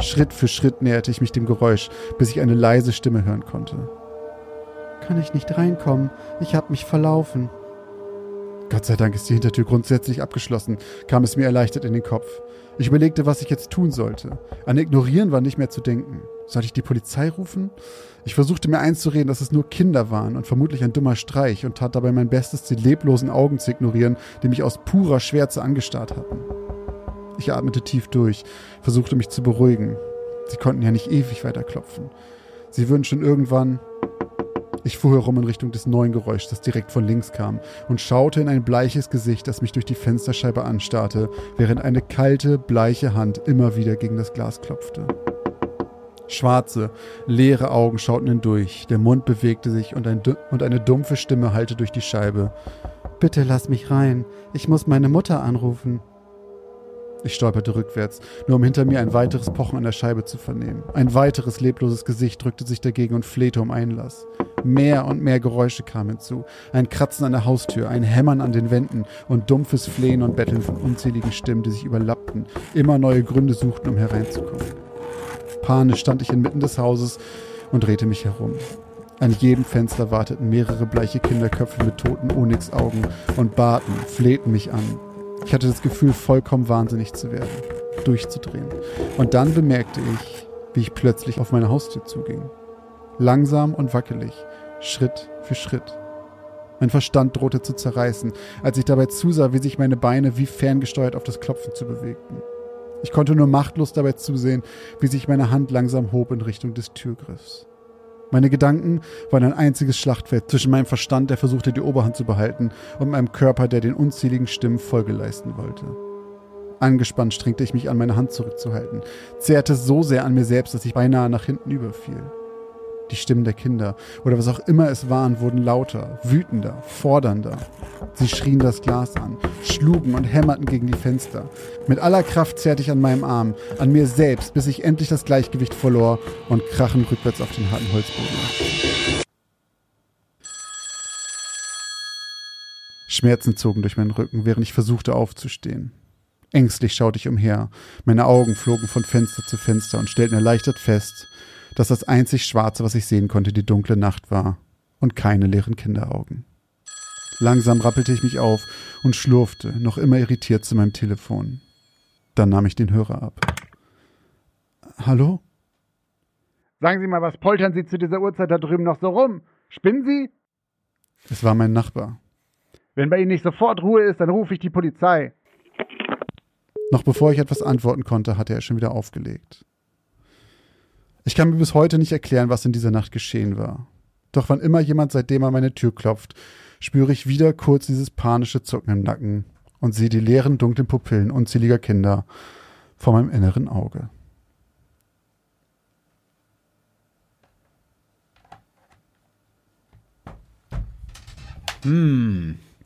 Schritt für Schritt näherte ich mich dem Geräusch, bis ich eine leise Stimme hören konnte. Kann ich nicht reinkommen? Ich habe mich verlaufen. Gott sei Dank ist die Hintertür grundsätzlich abgeschlossen, kam es mir erleichtert in den Kopf. Ich überlegte, was ich jetzt tun sollte. An Ignorieren war nicht mehr zu denken. Soll ich die Polizei rufen? Ich versuchte mir einzureden, dass es nur Kinder waren und vermutlich ein dummer Streich und tat dabei mein Bestes, die leblosen Augen zu ignorieren, die mich aus purer Schwärze angestarrt hatten. Ich atmete tief durch, versuchte mich zu beruhigen. Sie konnten ja nicht ewig weiterklopfen. Sie würden schon irgendwann ich fuhr herum in Richtung des neuen Geräuschs, das direkt von links kam, und schaute in ein bleiches Gesicht, das mich durch die Fensterscheibe anstarrte, während eine kalte, bleiche Hand immer wieder gegen das Glas klopfte. Schwarze, leere Augen schauten hindurch, der Mund bewegte sich und, ein, und eine dumpfe Stimme hallte durch die Scheibe. Bitte lass mich rein, ich muss meine Mutter anrufen. Ich stolperte rückwärts, nur um hinter mir ein weiteres Pochen an der Scheibe zu vernehmen. Ein weiteres lebloses Gesicht drückte sich dagegen und flehte um Einlass. Mehr und mehr Geräusche kamen hinzu. Ein Kratzen an der Haustür, ein Hämmern an den Wänden und dumpfes Flehen und Betteln von unzähligen Stimmen, die sich überlappten, immer neue Gründe suchten, um hereinzukommen. Panisch stand ich inmitten des Hauses und drehte mich herum. An jedem Fenster warteten mehrere bleiche Kinderköpfe mit toten Onyxaugen und baten, flehten mich an, ich hatte das Gefühl, vollkommen wahnsinnig zu werden, durchzudrehen. Und dann bemerkte ich, wie ich plötzlich auf meine Haustür zuging. Langsam und wackelig, Schritt für Schritt. Mein Verstand drohte zu zerreißen, als ich dabei zusah, wie sich meine Beine wie ferngesteuert auf das Klopfen zu bewegten. Ich konnte nur machtlos dabei zusehen, wie sich meine Hand langsam hob in Richtung des Türgriffs. Meine Gedanken waren ein einziges Schlachtfeld zwischen meinem Verstand, der versuchte, die Oberhand zu behalten, und meinem Körper, der den unzähligen Stimmen Folge leisten wollte. Angespannt strengte ich mich an, meine Hand zurückzuhalten, zehrte so sehr an mir selbst, dass ich beinahe nach hinten überfiel. Die Stimmen der Kinder oder was auch immer es waren, wurden lauter, wütender, fordernder. Sie schrien das Glas an, schlugen und hämmerten gegen die Fenster. Mit aller Kraft zerrte ich an meinem Arm, an mir selbst, bis ich endlich das Gleichgewicht verlor und krachend rückwärts auf den harten Holzboden Schmerzen zogen durch meinen Rücken, während ich versuchte aufzustehen. Ängstlich schaute ich umher. Meine Augen flogen von Fenster zu Fenster und stellten erleichtert fest, dass das einzig Schwarze, was ich sehen konnte, die dunkle Nacht war und keine leeren Kinderaugen. Langsam rappelte ich mich auf und schlurfte, noch immer irritiert zu meinem Telefon. Dann nahm ich den Hörer ab. Hallo? Sagen Sie mal, was poltern Sie zu dieser Uhrzeit da drüben noch so rum? Spinnen Sie? Es war mein Nachbar. Wenn bei Ihnen nicht sofort Ruhe ist, dann rufe ich die Polizei. Noch bevor ich etwas antworten konnte, hatte er schon wieder aufgelegt. Ich kann mir bis heute nicht erklären, was in dieser Nacht geschehen war. Doch wann immer jemand seitdem an meine Tür klopft, spüre ich wieder kurz dieses panische Zucken im Nacken und sehe die leeren, dunklen Pupillen unzähliger Kinder vor meinem inneren Auge.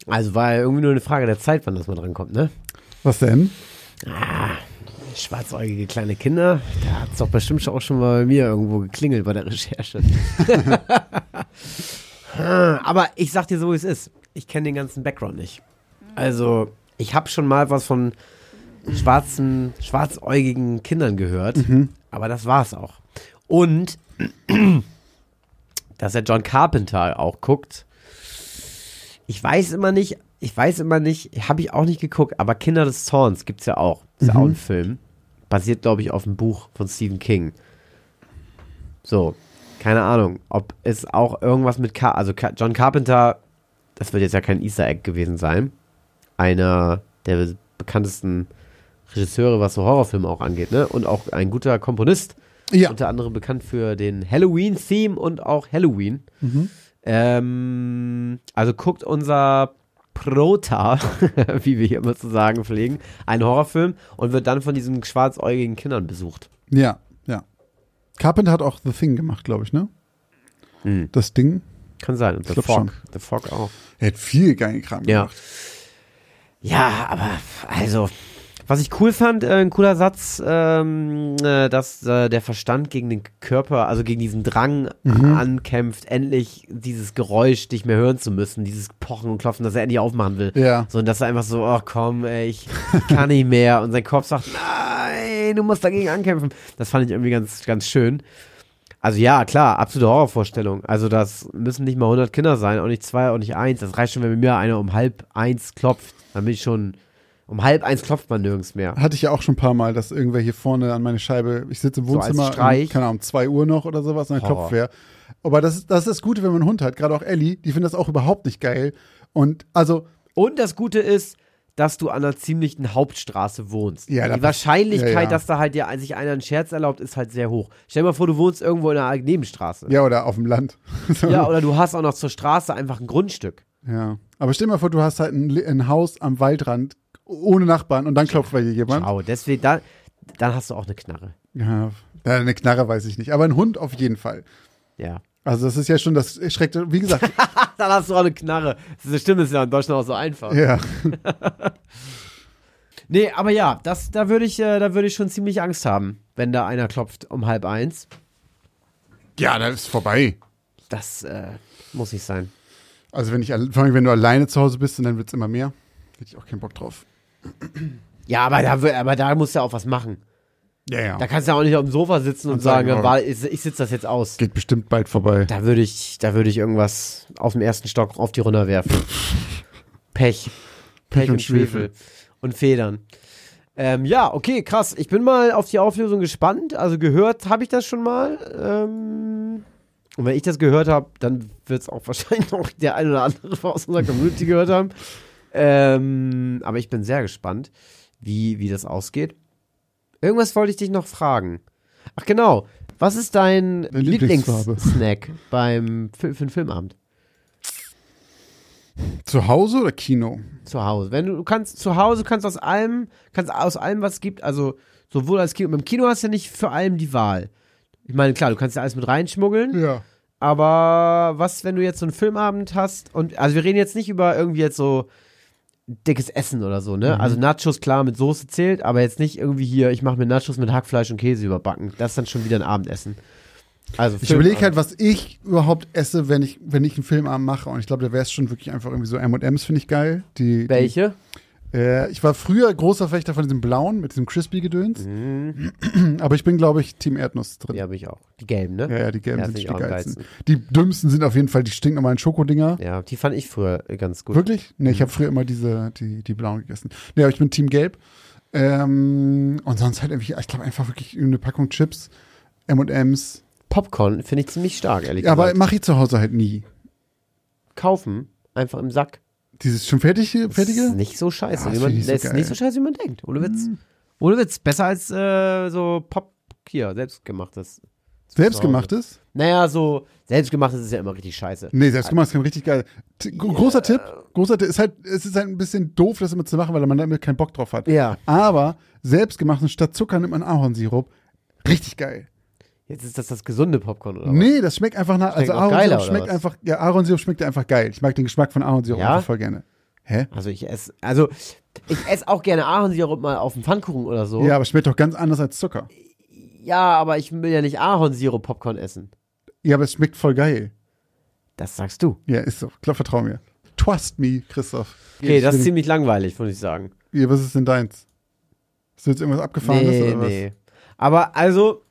Also war ja irgendwie nur eine Frage der Zeit, wann das mal dran kommt, ne? Was denn? Schwarzäugige kleine Kinder, da hat es doch bestimmt auch schon mal bei mir irgendwo geklingelt bei der Recherche. Aber ich sag dir so, wie es ist. Ich kenne den ganzen Background nicht. Also, ich habe schon mal was von schwarzen, schwarzäugigen Kindern gehört, aber das war's auch. Und, dass er John Carpenter auch guckt, ich weiß immer nicht, ich weiß immer nicht, habe ich auch nicht geguckt, aber Kinder des Zorns gibt's ja auch. Ist ja auch ein Film. Basiert, glaube ich, auf einem Buch von Stephen King. So, keine Ahnung, ob es auch irgendwas mit Car also Car John Carpenter, das wird jetzt ja kein Easter Egg gewesen sein. Einer der bekanntesten Regisseure, was so Horrorfilme auch angeht, ne? Und auch ein guter Komponist. Ja. Unter anderem bekannt für den Halloween-Theme und auch Halloween. Ähm, also guckt unser Prota, wie wir hier immer zu sagen pflegen, einen Horrorfilm und wird dann von diesen schwarzäugigen Kindern besucht. Ja, ja. Carpenter hat auch The Thing gemacht, glaube ich, ne? Hm. Das Ding. Kann sein. Und The Fog. schon. The Fog auch. Er hat viel geile Kram Ja. gemacht. Ja, aber also, was ich cool fand, äh, ein cooler Satz, ähm, äh, dass äh, der Verstand gegen den Körper, also gegen diesen Drang ankämpft, endlich dieses Geräusch nicht mehr hören zu müssen, dieses Pochen und Klopfen, dass er endlich aufmachen will. Ja. So, und dass er einfach so, oh komm, ey, ich kann nicht mehr. Und sein Kopf sagt, nein, du musst dagegen ankämpfen. Das fand ich irgendwie ganz, ganz schön. Also ja, klar, absolute Horrorvorstellung. Also das müssen nicht mal 100 Kinder sein, auch nicht zwei, auch nicht eins. Das reicht schon, wenn bei mir einer um halb eins klopft. Dann bin ich schon, um halb eins klopft man nirgends mehr. Hatte ich ja auch schon ein paar Mal, dass irgendwer hier vorne an meine Scheibe, ich sitze im So Wohnzimmer, Streich? um, keine Ahnung, um 2 Uhr noch oder sowas, und dann Horror. klopft wer. Aber das ist, das ist das Gute, wenn man einen Hund hat, gerade auch Ellie, die findet das auch überhaupt nicht geil. Und also, Und das Gute ist, dass du an einer ziemlichen Hauptstraße wohnst. Ja, Die Wahrscheinlichkeit, ja, ja. dass da halt dir sich einer einen Scherz erlaubt, ist halt sehr hoch. Stell dir mal vor, du wohnst irgendwo in einer Nebenstraße. ja, oder auf dem Land. So. Ja, oder du hast auch noch zur Straße einfach ein Grundstück. ja. Aber stell dir mal vor, du hast halt ein, ein Haus am Waldrand ohne Nachbarn und dann klopft bei dir jemand. Ciao. Deswegen, da, dann hast du auch eine Knarre. Ja, eine Knarre weiß ich nicht, aber ein Hund auf jeden Fall. Ja. Also das ist ja schon das schreckt, wie gesagt, Dann hast du auch eine Knarre. Das stimmt, ist ja in Deutschland auch so einfach. ja. Nee, aber ja, das, da würde ich, äh, da würde ich schon ziemlich Angst haben, wenn da einer klopft um halb eins. Ja, das ist vorbei. Das äh, muss nicht sein. Also wenn ich, vor allem wenn du alleine zu Hause bist und dann wird es immer mehr, hätte ich auch keinen Bock drauf. Ja, aber da, aber da musst du ja auch was machen. Ja, ja. Da kannst du ja auch nicht auf dem Sofa sitzen und, Und sagen, sagen, oh. war, ich, ich sitze das jetzt aus. Geht bestimmt bald vorbei. Da würde ich, da würde ich irgendwas aus dem ersten Stock auf die runterwerfen. Pech. Pech und, und Schwefel. Und Federn. Ähm, ja, okay, krass. Ich bin mal auf die Auflösung gespannt. Also gehört habe ich das schon mal. Ähm, und wenn ich das gehört habe, dann wird es auch wahrscheinlich noch der ein oder andere aus unserer Community gehört haben. Ähm, aber ich bin sehr gespannt, wie, wie das ausgeht. Irgendwas wollte ich dich noch fragen. Ach genau. Was ist dein. Lieblingssnack beim für den Filmabend? Zu Hause oder Kino? Zu Hause. Wenn du, du kannst zu Hause kannst aus allem, kannst aus allem, was es gibt, also sowohl als Kino, im Kino hast du ja nicht für allem die Wahl. Ich meine, klar, du kannst ja alles mit reinschmuggeln, Ja. aber was, wenn du jetzt so einen Filmabend hast und, also wir reden jetzt nicht über irgendwie jetzt so dickes Essen oder so, ne? Also Nachos, klar, mit Soße zählt, aber jetzt nicht irgendwie hier, ich mache mir Nachos mit Hackfleisch und Käse überbacken. Das ist dann schon wieder ein Abendessen. Also Ich überlege halt, was ich überhaupt esse, wenn ich, wenn ich einen Filmabend mache. Und ich glaube, da wäre es schon wirklich einfach irgendwie so M&M's finde ich geil. Die, Welche? Die, äh, ich war früher großer Fechter von diesem blauen mit diesem Crispy-Gedöns. Aber ich bin, glaube ich, Team Erdnuss drin. Mhm. Ja, bin ich auch. Die gelben, ne? Ja, ja, die gelben Ja, sind die geilsten. Die dümmsten sind auf jeden Fall die stinknormalen Schokodinger. Ja, die fand ich früher ganz gut. Wirklich? Mhm. ich habe früher immer diese, die, die blauen gegessen. Nee, aber ich bin Team Gelb. Ähm, und sonst halt irgendwie, ich glaube einfach wirklich eine Packung Chips, M&M's. Popcorn finde ich ziemlich stark, ehrlich Ja, aber gesagt. mache ich zu Hause halt nie. Kaufen, einfach im Sack. Dieses schon fertige, Das fertige? ist nicht so scheiße, Ja, wie das man, das so ist nicht so scheiße, wie man denkt. Ohne Witz. Ohne Witz. Besser als äh, so Pop, hier, selbstgemachtes. Selbstgemachtes? Naja, so selbstgemachtes ist ja immer richtig scheiße. Nee, selbstgemachtes kann richtig geil. T gro- großer Tipp, großer Tipp, ist halt, es ist halt ein bisschen doof, das immer zu machen, weil man damit keinen Bock drauf hat. Ja. Aber selbstgemachten statt Zucker nimmt man Ahornsirup. Richtig geil. Jetzt ist das das gesunde Popcorn, oder? was? Nee, das schmeckt einfach nach, Schmeckt also Ahornsirup schmeckt einfach, ja, Ahornsirup schmeckt einfach geil. Ich mag den Geschmack von Ahornsirup Ja? voll gerne. Hä? Also ich esse, also ich esse auch gerne Ahornsirup mal auf dem Pfannkuchen oder so. Ja, aber schmeckt doch ganz anders als Zucker. Ja, aber ich will ja nicht Ahornsirup-Popcorn essen. Ja, aber es schmeckt voll geil. Das sagst du. Ja, ist so. Klar, vertrau mir. Trust me, Christoph. Okay, das ist Ich ziemlich langweilig, muss ich sagen. Ja, was ist denn deins? Ist jetzt irgendwas abgefahrenes Nee, oder was? nee. Aber also,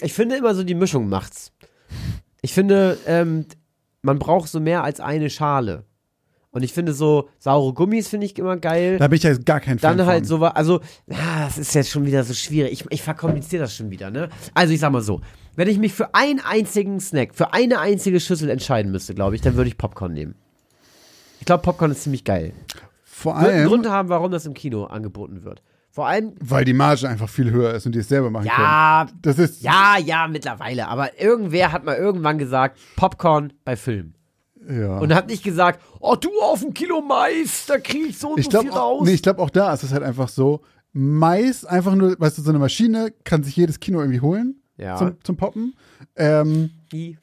ich finde immer so, die Mischung macht's. Ich finde, ähm, man braucht so mehr als eine Schale. Und ich finde so, saure Gummis finde ich immer geil. Da bin ich ja gar kein Fan Dann halt von. so, also, ah, das ist jetzt schon wieder so schwierig. Ich, ich verkompliziere das schon wieder, ne? Also, ich sag mal so, wenn ich mich für einen einzigen Snack, für eine einzige Schüssel entscheiden müsste, glaube ich, dann würde ich Popcorn nehmen. Ich glaube, Popcorn ist ziemlich geil. Vor Wird einen allem, Grund haben, warum das im Kino angeboten wird. Vor allem, weil die Marge einfach viel höher ist und die es selber machen können. ja, Das ist, ja, ja, mittlerweile. Aber irgendwer hat mal irgendwann gesagt, Popcorn bei Filmen. ja. Und hat nicht gesagt, oh, du auf ein Kilo Mais, da krieg ich so und ich so glaube viel raus. nee, ich glaub auch da ist es halt einfach so, Mais, einfach nur, weißt du, so eine Maschine kann sich jedes Kino irgendwie holen Ja. zum, zum Poppen. Ähm,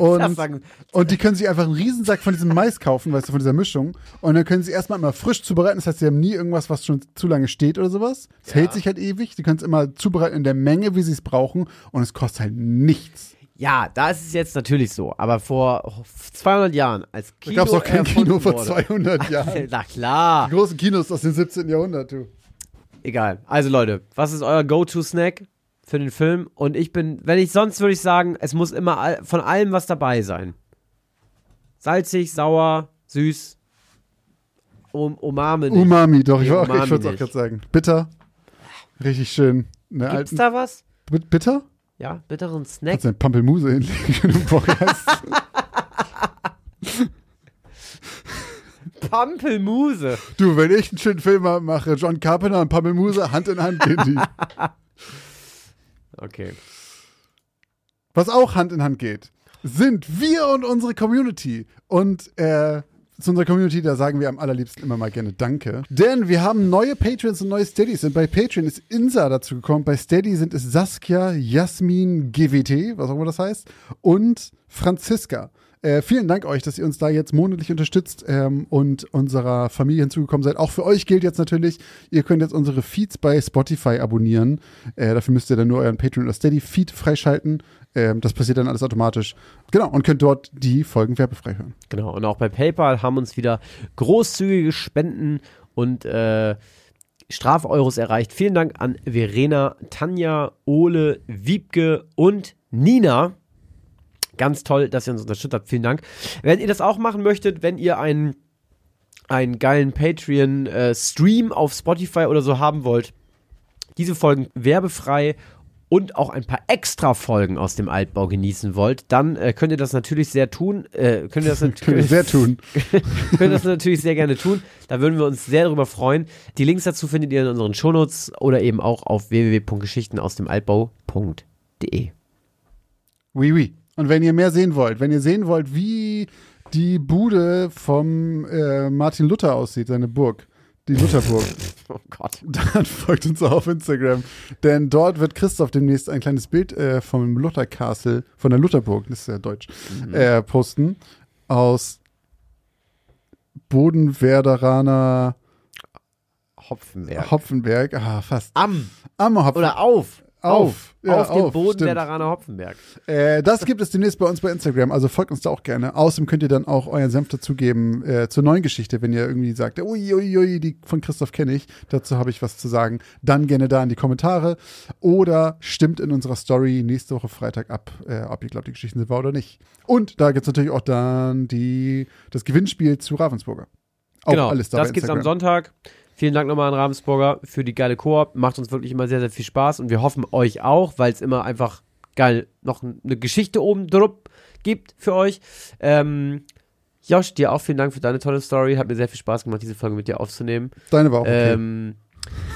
und, und die können sich einfach einen Riesensack von diesem Mais kaufen, weißt du, von dieser Mischung. Und dann können sie erstmal immer frisch zubereiten. Das heißt, sie haben nie irgendwas, was schon zu lange steht oder sowas. Es hält sich halt ewig. Sie können es immer zubereiten in der Menge, wie sie es brauchen. Und es kostet halt nichts. Ja, da ist es jetzt natürlich so. Aber vor 200 Jahren, als Da Kino gab es auch kein Kino vor wurde. 200 Jahren. Na klar. Die großen Kinos aus dem 17. Jahrhundert, du. Egal. Also Leute, was ist euer Go-To-Snack für den Film? Und ich bin, wenn ich sonst würde ich sagen, es muss immer all, von allem was dabei sein. Salzig, sauer, süß, um, Umami. nicht. Umami, doch. Ich, Nee, war auch- ich Umami wollte es auch gerade sagen. Bitter. Richtig schön. Eine Gibt's alten, da was? Bit- Bitter? Ja, bitteren Snack. Kannst du eine Pampelmuse hinlegen in einem Podcast? Pampelmuse. du, wenn ich einen schönen Film mache, John Carpenter und Pampelmuse, Hand in Hand gehen die. Okay. Was auch Hand in Hand geht, sind wir und unsere Community. Und äh, zu unserer Community, da sagen wir am allerliebsten immer mal gerne Danke. Denn wir haben neue Patreons und neue Steadies. Und bei Patreon ist Insa dazu gekommen. Bei Steady sind es Saskia, Jasmin, GWT, was auch immer das heißt, und Franziska. Äh, vielen Dank euch, dass ihr uns da jetzt monatlich unterstützt ähm, und unserer Familie hinzugekommen seid. Auch für euch gilt jetzt natürlich, ihr könnt jetzt unsere Feeds bei Spotify abonnieren. Äh, dafür müsst ihr dann nur euren Patreon oder Steady-Feed freischalten. Ähm, das passiert dann alles automatisch. Genau, und könnt dort die Folgen werbefrei hören. Genau. Und auch bei PayPal haben uns wieder großzügige Spenden und äh, Strafeuros erreicht. Vielen Dank an Verena, Tanja, Ole, Wiebke und Nina. Ganz toll, dass ihr uns unterstützt habt. Vielen Dank. Wenn ihr das auch machen möchtet, wenn ihr einen, einen geilen Patreon-Stream auf Spotify oder so haben wollt, diese Folgen werbefrei und auch ein paar extra Folgen aus dem Altbau genießen wollt, dann äh, könnt ihr das natürlich sehr tun. Äh, könnt ihr das natürlich sehr tun. könnt ihr das natürlich sehr gerne tun. Da würden wir uns sehr darüber freuen. Die Links dazu findet ihr in unseren Shownotes oder eben auch auf www.geschichtenausdemaltbau.de. Oui, oui. Und wenn ihr mehr sehen wollt, wenn ihr sehen wollt, wie die Bude vom äh, Martin Luther aussieht, seine Burg, die Lutherburg, Oh Gott. dann folgt uns auch auf Instagram. Denn dort wird Christoph demnächst ein kleines Bild äh, vom Luther Castle, von der Lutherburg, das ist ja deutsch, äh, posten. Aus Bodenwerderaner Hopfenberg. Hopfenberg. Ah, fast. Am Am Hopfen. oder auf. Auf. Ja, auf dem auf, Boden stimmt. Werderaner Hopfenberg. Äh, das gibt es demnächst bei uns bei Instagram, also folgt uns da auch gerne. Außerdem könnt ihr dann auch euren Senf dazugeben äh, zur neuen Geschichte, wenn ihr irgendwie sagt, ui, ui, ui, die von Christoph kenne ich, dazu habe ich was zu sagen. Dann gerne da in die Kommentare oder stimmt in unserer Story nächste Woche Freitag ab, äh, ob ihr glaubt, die Geschichten sind wahr oder nicht. Und da gibt es natürlich auch dann die, das Gewinnspiel zu Ravensburger. Auch genau, alles da das gibt's am. Sonntag. Vielen Dank nochmal an Ravensburger für die geile Koop. Macht uns wirklich immer sehr, sehr viel Spaß und wir hoffen euch auch, weil es immer einfach geil noch eine Geschichte oben drupp gibt für euch. Ähm, Josh, dir auch vielen Dank für deine tolle Story. Hat mir sehr viel Spaß gemacht, diese Folge mit dir aufzunehmen. Deine war auch okay. Ähm,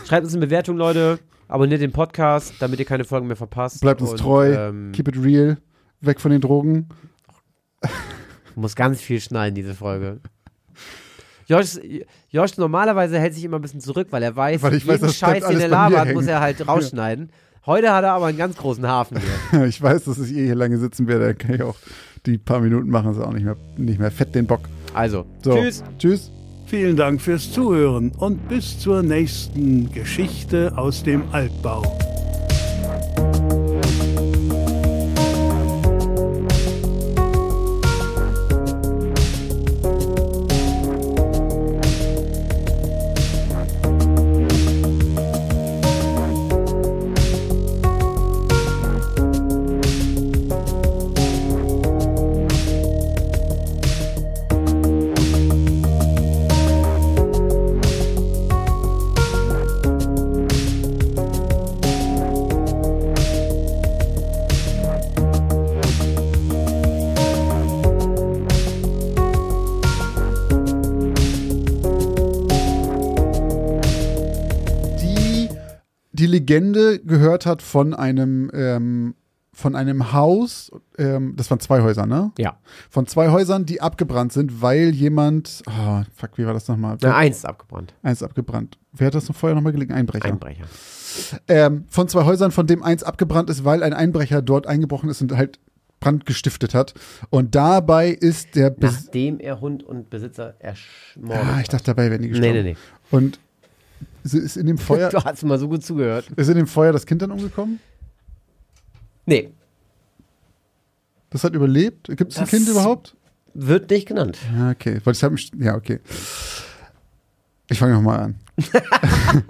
schreibt uns eine Bewertung, Leute. Abonniert den Podcast, damit ihr keine Folgen mehr verpasst. Bleibt uns Und, treu. Ähm, Keep it real. Weg von den Drogen. muss ganz viel schneiden, diese Folge. Josh, Josh normalerweise hält sich immer ein bisschen zurück, weil er weiß, Weil ich weiß, jeden bleibt Scheiß, den er labert, muss er halt rausschneiden. Heute hat er aber einen ganz großen Hafen hier. ich weiß, dass ich eh hier lange sitzen werde. Dann kann ich auch die paar Minuten machen, ist auch nicht mehr, nicht mehr fett den Bock. Also, So. tschüss. Tschüss. Vielen Dank fürs Zuhören und bis zur nächsten Geschichte aus dem Altbau. Legende gehört hat von einem ähm, von einem Haus, ähm, das waren zwei Häuser, ne? Ja. Von zwei Häusern, die abgebrannt sind, weil jemand, oh, fuck, wie war das nochmal? Na, eins ist abgebrannt. Eins abgebrannt. Wer hat das noch vorher nochmal gelegen? Einbrecher. Einbrecher. ähm, von zwei Häusern, von dem eins abgebrannt ist, weil ein Einbrecher dort eingebrochen ist und halt Brand gestiftet hat. Und dabei ist der Bes Nachdem er Hund und Besitzer erschmordet Ah, ich dachte, dabei wären die gestorben. Nee, nee, nee. Und ist- in dem Feuer, Du hast mal so gut zugehört. ist in dem Feuer das Kind dann umgekommen? Nee, Das hat überlebt? Gibt es ein Kind überhaupt? wird nicht genannt. Ja, okay. Weil ich hab mich, ja, okay. Ich fange nochmal an.